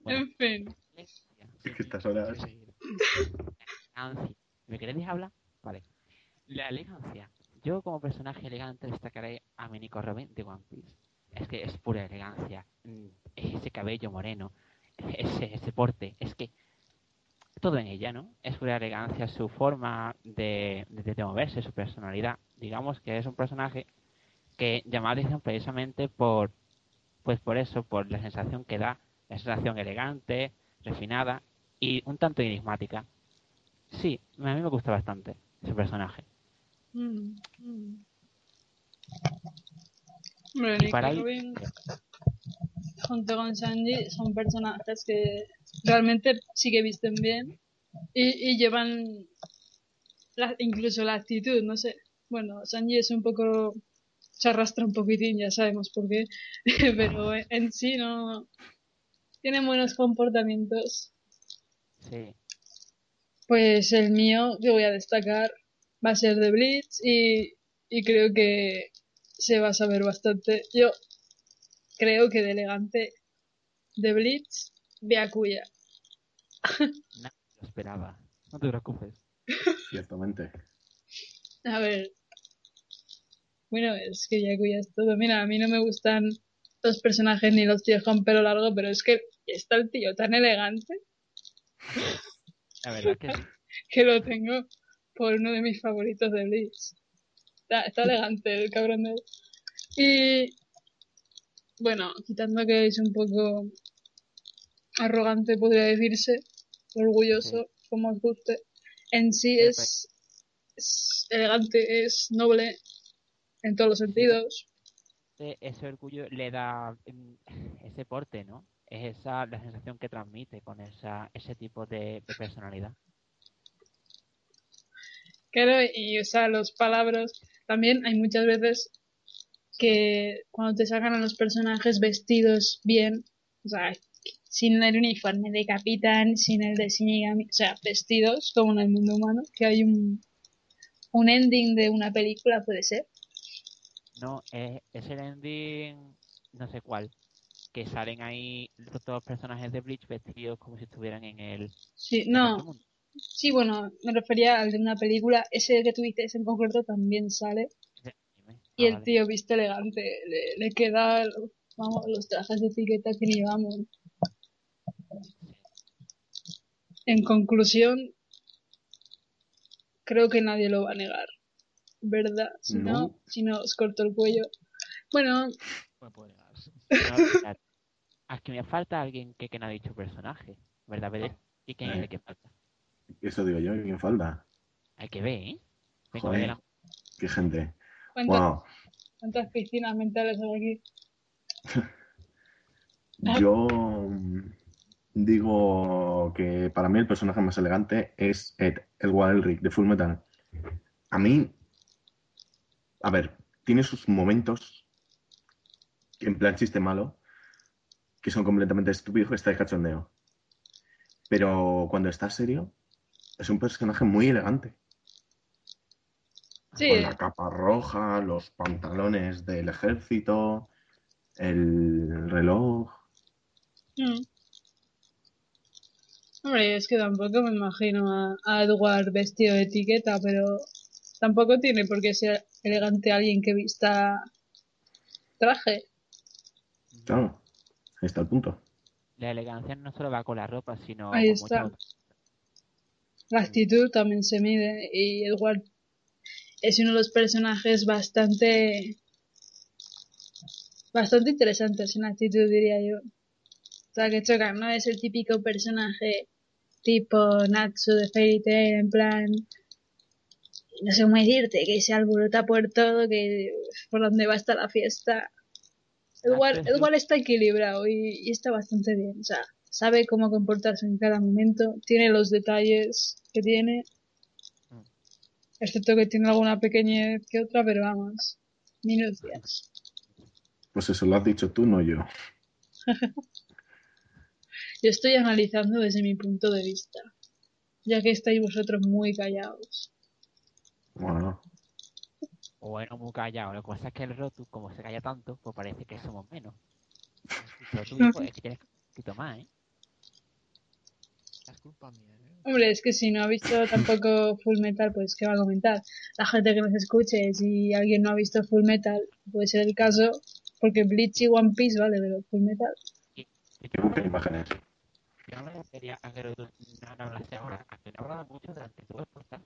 B: Bueno,
A: En fin.
C: Es que estas horas.
B: Elegancia. ¿Me queréis hablar? Vale. La elegancia. Yo como personaje elegante destacaré a Miniko Robin de One Piece. Es que es pura elegancia. Ese cabello moreno, ese, ese porte, es que todo en ella, ¿no? Es pura elegancia, su forma de, de, de moverse, su personalidad. Digamos que es un personaje que llama la atención precisamente por, pues por eso, por la sensación que da, la sensación elegante, refinada y un tanto enigmática. Sí, a mí me gusta bastante ese personaje.
A: Mm, mm. Hombre,
B: Y para
A: Robin, junto con Sanji, son personajes que realmente sí que visten bien y, y llevan la- incluso la actitud, no sé. Bueno, Sanji es un poco. Se arrastra un poquitín, ya sabemos por qué, [laughs] pero en sí no. tiene buenos comportamientos.
B: Sí,
A: Pues el mío que voy a destacar va a ser de Blitz y, y creo que se va a saber bastante. Yo creo que de elegante de Blitz, Byakuya. [laughs]
B: nada, lo esperaba. No te preocupes.
C: Ciertamente.
A: A ver. Bueno, es que Byakuya es todo. Mira, a mí no me gustan los personajes ni los tíos con pelo largo, pero es que está el tío tan elegante
B: La verdad que sí. [laughs]
A: que lo tengo por uno de mis favoritos de Blitz. Está, está elegante el cabrón de él. Y bueno, quitando que es un poco arrogante, podría decirse, orgulloso, como os guste, en sí es, es elegante, es noble en todos los sentidos.
B: Ese, orgullo le da mm, ese porte, ¿no? Es esa la sensación que transmite con esa, ese tipo de, de personalidad.
A: Claro, y o sea, los palabras, también hay muchas veces que cuando te sacan a los personajes vestidos bien, o sea, sin el uniforme de capitán, sin el de Shinigami, o sea, vestidos como en el mundo humano, que hay un, un ending de una película, puede ser.
B: No, es, es el ending, no sé cuál, que salen ahí los dos personajes de Bleach vestidos como si estuvieran en el...
A: Sí, no,
B: mundo.
A: sí, bueno, me refería al de una película. Ese que tuviste en concreto también sale.
B: Ese anime.
A: Y
B: Ah,
A: el
B: vale.
A: tío visto elegante, le, le queda, vamos, los trajes de etiqueta que ni vamos. En conclusión, creo que nadie lo va a negar. ¿Verdad? Si no,
C: No.
A: si no os corto el cuello. Bueno,
D: No me puedo negar.
B: No. [laughs] Aquí me falta alguien que, que no ha dicho personaje, ¿verdad, Bede? ¿Y quién es
C: Eh.
B: el que falta?
C: Eso digo yo, ¿quién falta?
B: Hay que ver, ¿eh? Venga,
C: Joder.
B: La-
C: Qué gente.
A: ¿cuántas,
C: Wow.
A: cuántas piscinas mentales hay aquí? [laughs]
C: Yo mm, digo que para mí el personaje más elegante es Ed, el Elric de Full Metal. A mí, a ver, tiene sus momentos, en plan chiste malo, que son completamente estúpidos, está de cachondeo. Pero cuando está serio, es un personaje muy elegante.
A: Sí,
C: Con la capa roja, los pantalones del ejército, el reloj.
A: Mm. Hombre, es que tampoco me imagino a, a Edward vestido de etiqueta, pero tampoco tiene por qué ser elegante alguien que vista traje.
C: Claro, ahí está el punto.
B: La elegancia no solo va con la ropa, sino
A: Ahí
B: con
A: está. La actitud también se mide y Edward es uno de los personajes bastante bastante interesantes en actitud, diría yo. O sea, que chocan, no es el típico personaje tipo Natsu de Fairy Tail, en plan, no sé cómo decirte, que se alborota por todo, que por donde va hasta la fiesta. Edward, Edward está equilibrado y, y está bastante bien, o sea, sabe cómo comportarse en cada momento, tiene los detalles que tiene,
B: Mm.
A: excepto que tiene alguna pequeñez que otra, pero vamos, minucias.
C: Pues eso lo has dicho tú, no yo. [laughs]
A: Yo estoy analizando desde mi punto de vista, ya que estáis vosotros muy callados.
C: Bueno,
B: Bueno, muy callado. Lo que pasa es que el Rotu, como se calla tanto, pues parece que somos menos. Pero tú, hijo, es que tienes que un poquito más, ¿eh?
D: Es culpa mía, ¿eh?
A: Hombre, es que si no ha visto tampoco Full Metal, pues ¿qué va a comentar? La gente que nos escuche, si alguien no ha visto Full Metal, puede ser el caso, porque Bleach y One Piece, vale, pero Full Metal.
B: Y
C: que busquen imágenes.
B: yo no me refería a que hablase ahora, a que no hablaba mucho durante todo el podcast.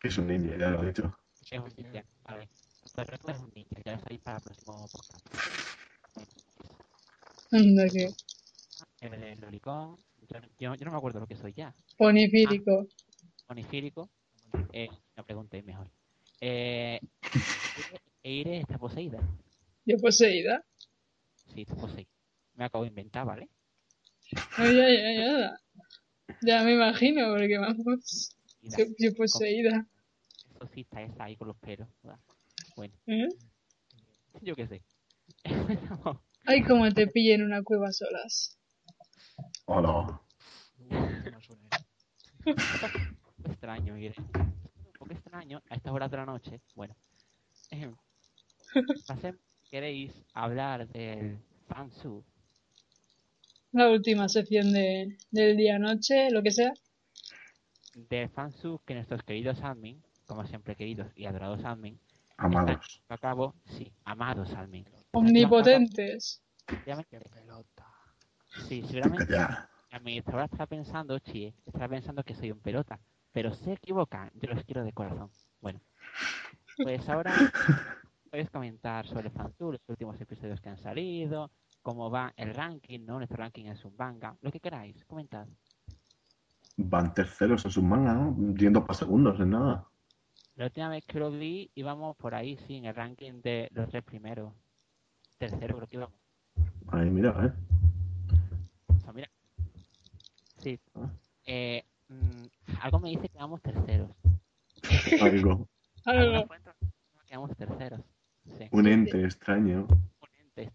C: Que es un ninja, ya lo he dicho.
B: Es un ninja, vale. Pero Rotu es un ninja, ya lo sabéis para el próximo podcast. [laughs]
A: Anda que
B: El, el lolicón, yo, yo, yo no me acuerdo lo que soy ya.
A: ponifírico.
B: Onifírico, eh, no preguntéis mejor. Eh, [laughs] Eire está poseída.
A: Yo poseída.
B: Sí, está poseída. Me acabo de inventar, ¿vale?
A: Ay, ay, ay, ay. Ya me imagino, porque vamos, yo, yo poseída.
B: Eso sí está esa ahí con los pelos. Bueno,
A: ¿Eh?
B: yo qué sé. [laughs]
A: Ay, como te pille en una cueva solas.
C: Hola.
D: No me suena eso.
B: extraño, Eire. Un poco extraño a estas horas de la noche. Bueno. [laughs] Eh, pasemos, ¿Queréis hablar del fansub?
A: La última sección de, del día-noche, lo que sea.
B: Del fansub que nuestros queridos admin, como siempre queridos y adorados admin,
C: Amados.
B: a cabo, sí, amados admin.
A: Omnipotentes.
D: Qué pelota.
B: Sí, seguramente
C: Ya.
B: la administradora está pensando, chie, está pensando que soy un pelota, pero se equivoca, yo los quiero de corazón. Bueno, pues ahora [laughs] puedes comentar sobre Fansub, los últimos episodios que han salido, cómo va el ranking, ¿no? Nuestro ranking es un manga, lo que queráis, comentad.
C: Van terceros en sus mangas, ¿no? Yendo para segundos en nada.
B: La última vez que lo vi íbamos por ahí, sí, en el ranking de los tres primeros. Tercero creo que íbamos.
C: Ahí, mira, ¿eh?
B: O sea, mira. Sí.
C: Ah.
B: Eh, mm, algo me dice que vamos terceros.
C: Algo. [laughs]
A: Algo.
B: quedamos terceros. Sí.
C: Un ente extraño.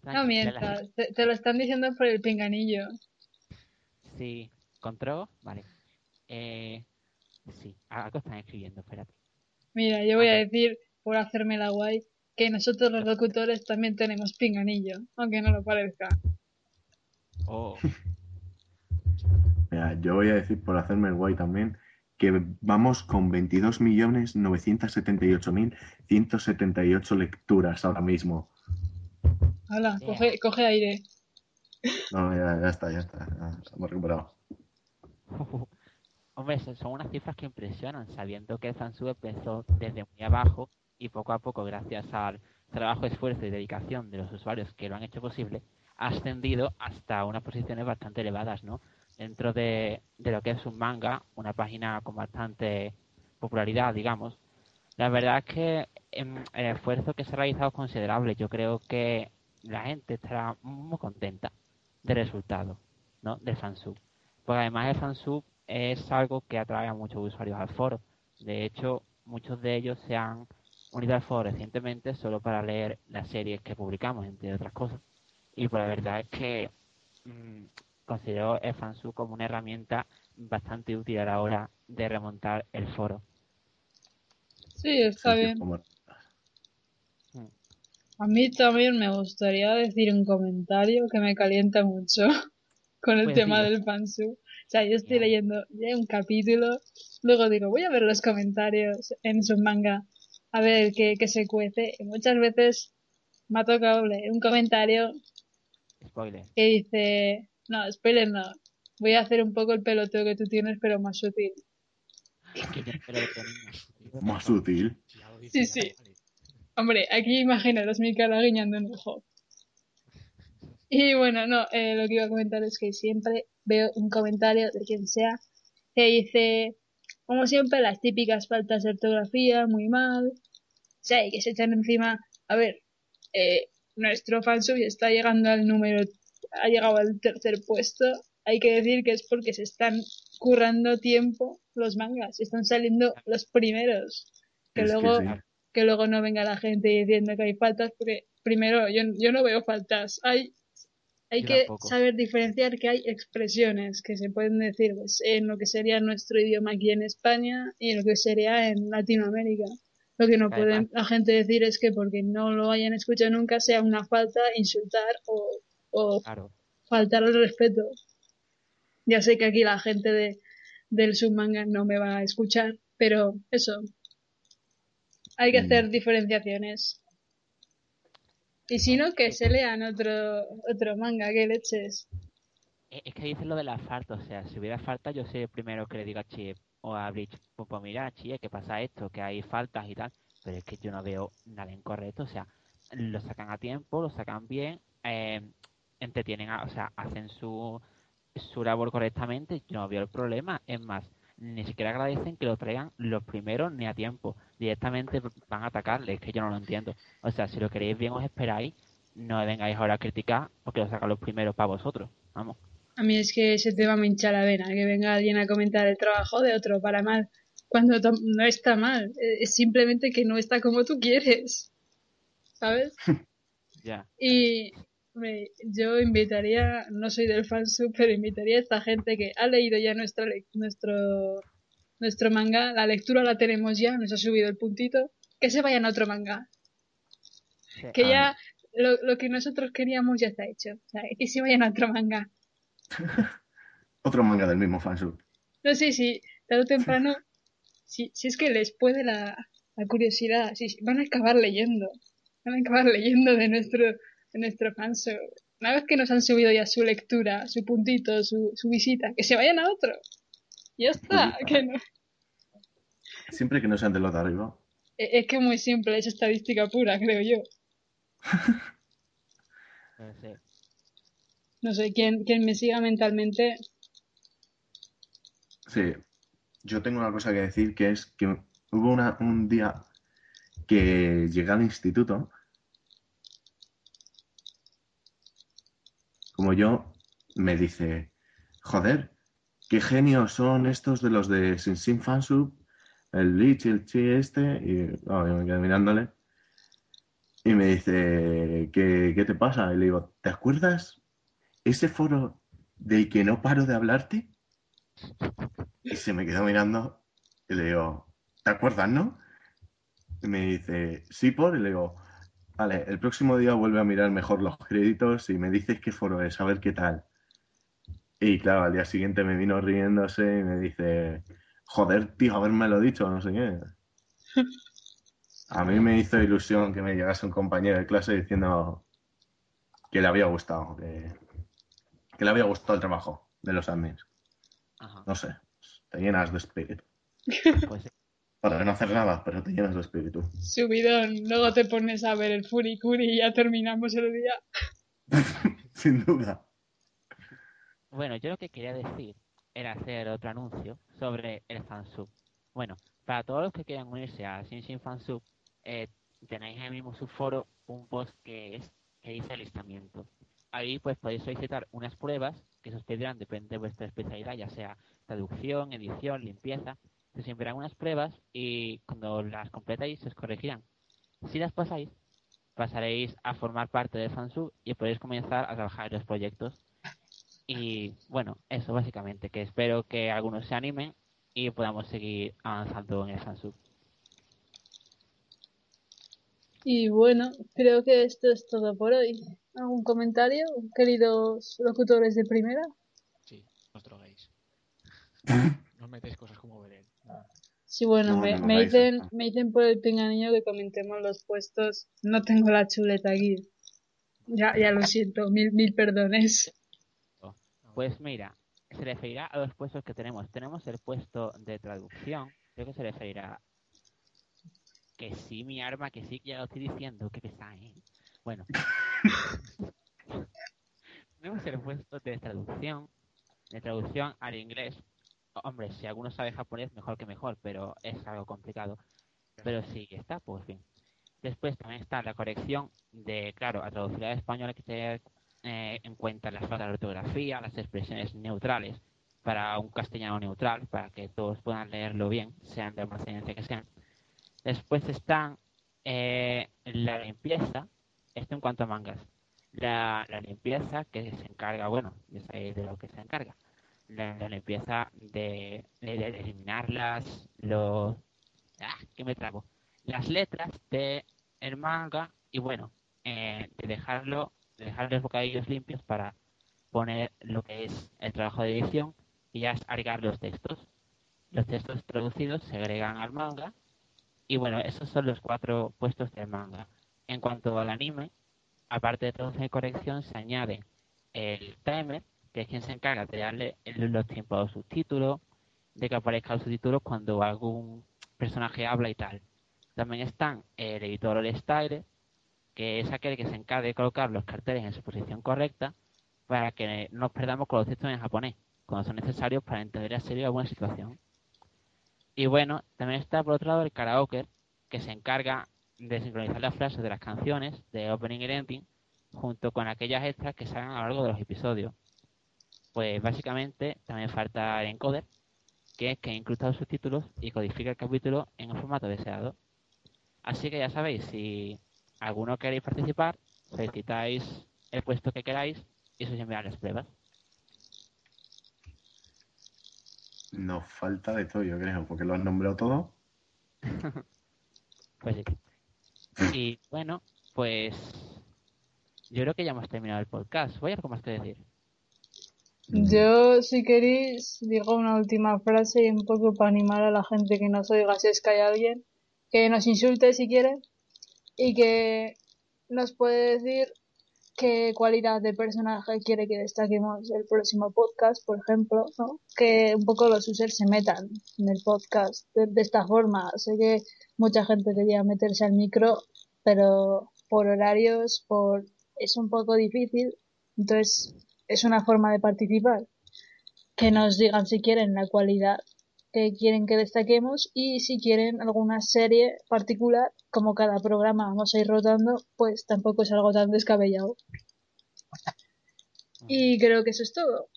A: No mientas, te, te lo están diciendo por el pinganillo.
B: Sí. ¿Control? Vale. Eh, Sí, algo están escribiendo, espérate.
A: Mira, yo voy a decir, por hacerme la guay, que nosotros los locutores también tenemos pinganillo, aunque no lo parezca.
B: Oh, [laughs]
C: Mira, yo voy a decir, por hacerme el guay también, que vamos con 22.978.178 lecturas ahora mismo.
A: Hala, coge, coge aire.
C: No, ya, ya está, ya está. ya hemos recuperado. [laughs]
B: Hombre, son son unas cifras que impresionan, sabiendo que el fansub empezó desde muy abajo y poco a poco, gracias al trabajo, esfuerzo y dedicación de los usuarios que lo han hecho posible, ha ascendido hasta unas posiciones bastante elevadas, ¿no? Dentro de, de lo que es un manga, una página con bastante popularidad, digamos. La verdad es que em, el esfuerzo que se ha realizado es considerable. Yo creo que la gente estará muy contenta del resultado, ¿no? Del fansub. Porque además el fansub es algo que atrae a muchos usuarios al foro. De hecho, muchos de ellos se han unido al foro recientemente solo para leer las series que publicamos, entre otras cosas. Y pues la verdad es que mm, considero el fansub como una herramienta bastante útil a la hora de remontar el foro.
A: Sí, está bien. A mí también me gustaría decir un comentario que me calienta mucho [laughs] con el
B: Pues
A: tema del fansub. O sea, yo estoy leyendo ya un capítulo, luego digo, voy a ver los comentarios en su manga, a ver qué, qué se cuece. Y muchas veces me ha tocado leer un comentario
B: Spoiler.
A: que dice, no, spoiler no, voy a hacer un poco el peloteo que tú tienes, pero más sutil.
C: Más
D: dice,
A: Sí, sí. Hombre, aquí imaginaros mi cara guiñando un ojo. Y bueno, no, eh, lo que iba a comentar es que siempre veo un comentario de quien sea que dice, como siempre, las típicas faltas de ortografía, muy mal. O sea, y que se echan encima, a ver, eh, nuestro fansub está llegando al número, ha llegado al tercer puesto. Hay que decir que es porque se están currando tiempo los mangas, están saliendo los primeros. Que
C: Es que
A: luego,
C: sí.
A: Que luego no venga la gente diciendo que hay faltas, porque primero yo, yo no veo faltas. Hay, hay que saber diferenciar que hay expresiones que se pueden decir pues, en lo que sería nuestro idioma aquí en España y en lo que sería en Latinoamérica. Lo que no pueden la gente decir es que porque no lo hayan escuchado nunca sea una falta insultar o, o
B: Claro.
A: faltar al respeto. Ya sé que aquí la gente de, del submanga no me va a escuchar, pero eso. Hay que
C: Mm.
A: hacer diferenciaciones. Y si no, que se lean otro, otro manga, que leches.
B: Es es que dices lo de la falta, o sea, si hubiera falta, yo soy el primero que le diga a Chie o a Bleach, pues, pues mira, Chie, que pasa esto, que hay faltas y tal, pero es que yo no veo nada incorrecto, o sea, lo sacan a tiempo, lo sacan bien, eh, entretienen, a- o sea, hacen su, su labor correctamente, yo no veo el problema, es más, ni siquiera agradecen que lo traigan los primeros ni a tiempo, directamente van a atacarle, es que yo no lo entiendo, o sea, si lo queréis bien os esperáis, no vengáis ahora a criticar porque lo sacan los primeros para vosotros, vamos.
A: A mí es que ese tema me hincha la vena, que venga alguien a comentar el trabajo de otro para mal, cuando no está mal, eh, es simplemente que no está como tú quieres, ¿sabes? [laughs]
B: Ya.
A: Y yo invitaría, no soy del fansub, pero invitaría a esta gente que ha leído ya nuestra, nuestro, nuestro manga, la lectura la tenemos ya, nos ha subido el puntito, que se vayan a otro manga,
B: Sí,
A: que
C: Ah.
A: ya lo, lo que nosotros queríamos ya está hecho, o sea, que se vayan a otro manga. [laughs]
C: Otro manga del mismo fansub.
A: No sé si tarde o temprano, si, si es que les puede la, la curiosidad, si si- van a acabar leyendo, van a acabar leyendo de nuestro, nuestro fansub. Una vez que nos han subido ya su lectura, su puntito, su, su visita, que se vayan a otro. Ya está, que no.
C: Siempre que no sean de los de arriba.
A: E- Es que es muy simple, es estadística pura, creo yo. [laughs]
B: no sé.
A: No sé, quien, quien me siga mentalmente,
C: Sí, yo tengo una cosa que decir que es que hubo una- un día que llegué al instituto, como yo, me dice, joder, qué genios son estos de los de Sin Sin Fansub, el Bleach, el Chi este, y yo me quedé mirándole, y me dice, ¿qué, qué te pasa? Y le digo, ¿te acuerdas ese foro del que no paro de hablarte? Y se me quedó mirando Y le digo, ¿te acuerdas, no? Y me dice, sí, por. Y le digo, vale, el próximo día vuelve a mirar mejor los créditos y me dices qué foro es, a ver qué tal. Y claro, al día siguiente me vino riéndose y me dice, joder, tío, haberme lo dicho, no sé qué. A mí me hizo ilusión que me llegase un compañero de clase diciendo que le había gustado, que, que le había gustado el trabajo de los admins.
B: Ajá.
C: No sé, te llenas de espíritu.
B: Pues.
C: Para no hacer nada, pero te llenas de espíritu.
A: Subidón. Luego te pones a ver el Furikuri y ya terminamos el día. [laughs]
C: Sin duda.
B: Bueno, yo lo que quería decir era hacer otro anuncio sobre el fansub. Bueno, para todos los que quieran unirse a Sin Sin Fansub, eh, tenéis en el mismo subforo un post que es que dice alistamiento. Ahí pues podéis solicitar unas pruebas que se os pedirán, depende de vuestra especialidad, ya sea traducción, edición, limpieza. Se os enviarán unas pruebas y cuando las completáis se os corregirán. Si las pasáis, pasaréis a formar parte del fansub y podéis comenzar a trabajar en los proyectos. Y bueno, eso básicamente, que espero que algunos se animen y podamos seguir avanzando en el fansub.
A: Y bueno, creo que esto es todo por hoy. ¿Algún comentario, queridos locutores de primera?
D: Sí, os droguéis. [laughs] No os metéis cosas como Belén.
A: Sí, bueno,
C: No,
A: me,
C: no,
A: me dicen, me dicen por el pinganillo que comentemos los puestos. No tengo la chuleta aquí. Ya, ya lo siento, mil, mil perdones.
D: No,
B: Pues mira, se referirá a los puestos que tenemos. Tenemos el puesto de traducción, creo que se referirá. Que sí, mi arma, que sí, que ya lo estoy diciendo, que pesa, ¿eh? Bueno. [laughs] tenemos el puesto de traducción, de traducción al inglés. Hombre, si alguno sabe japonés, mejor que mejor, pero es algo complicado. Pero sí está, pues bien. Después también está la corrección de, claro, a traducir al español hay que tener eh, en cuenta las faltas de ortografía, las expresiones neutrales para un castellano neutral, para que todos puedan leerlo bien, sean de procedencia que sean. Después están eh, la limpieza, esto en cuanto a mangas. La, limpieza que se encarga, bueno, de lo que se encarga. La, la limpieza de, de- de eliminar las, los, ah, que me trago, las letras de el manga y bueno, eh, de dejarlo, de dejar los bocadillos limpios para poner lo que es el trabajo de edición y ya es agregar los textos. Los textos traducidos se agregan al manga y bueno, esos son los cuatro puestos del manga. En cuanto al anime, aparte de traducción y corrección, se añade el timer, que es quien se encarga de darle los tiempos a los subtítulos, de que aparezcan los subtítulos cuando algún personaje habla y tal. También están el editor o el style, que es aquel que se encarga de colocar los carteles en su posición correcta para que no perdamos con los textos en japonés, cuando son necesarios para entender la serie o alguna situación. Y bueno, también está por otro lado el karaoke, que se encarga de sincronizar las frases de las canciones de opening y ending junto con aquellas extras que salgan a lo largo de los episodios. Pues básicamente también falta el encoder, que es que incrusta los subtítulos y codifica el capítulo en el formato deseado. Así que ya sabéis, si alguno queréis participar, solicitáis el puesto que queráis y se os enviarán las pruebas.
C: Nos falta de todo, yo creo, porque lo has nombrado todo. [laughs]
B: Pues sí. Y bueno, pues yo creo que ya hemos terminado el podcast. ¿Voy a algo más que decir?
A: Yo, si queréis, digo una última frase y un poco para animar a la gente que nos oiga si es que hay alguien que nos insulte si quiere y que nos puede decir qué cualidad de personaje quiere que destaquemos el próximo podcast, por ejemplo, ¿no? Que un poco los users se metan en el podcast de, de esta forma. Sé que mucha gente quería meterse al micro, pero por horarios, por es un poco difícil. Entonces, es una forma de participar. Que nos digan si quieren la cualidad que quieren que destaquemos y si quieren alguna serie particular, como cada programa vamos a ir rotando, pues tampoco es algo tan descabellado. Y creo que eso es todo.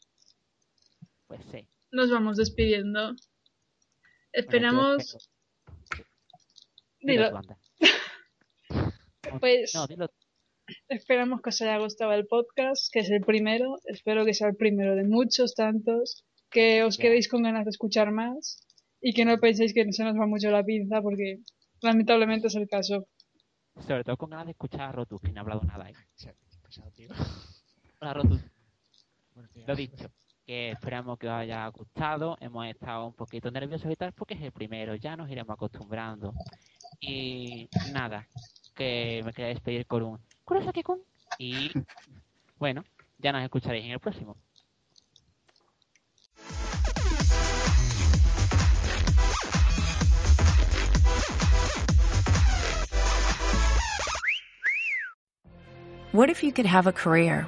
B: Pues sí.
A: Nos vamos despidiendo. Esperamos. Dilo. [laughs] Pues
B: No, dilo.
A: Esperamos que os haya gustado el podcast, que es el primero. Espero que sea el primero de muchos tantos. Que os quedéis con ganas de escuchar más. y que no penséis que se nos va mucho la pinza porque lamentablemente es el caso.
B: Sobre todo con ganas de escuchar a Rotus, que no ha hablado nada. ¿eh?
D: Pesado, tío.
B: Hola Rotus, lo dicho, que esperamos que os haya gustado. Hemos estado un poquito nerviosos y tal porque es el primero, ya nos iremos acostumbrando. Y nada, que me quería despedir con un Kurosaki-kun y bueno, ya nos escucharéis en el próximo.
E: What if you could have a career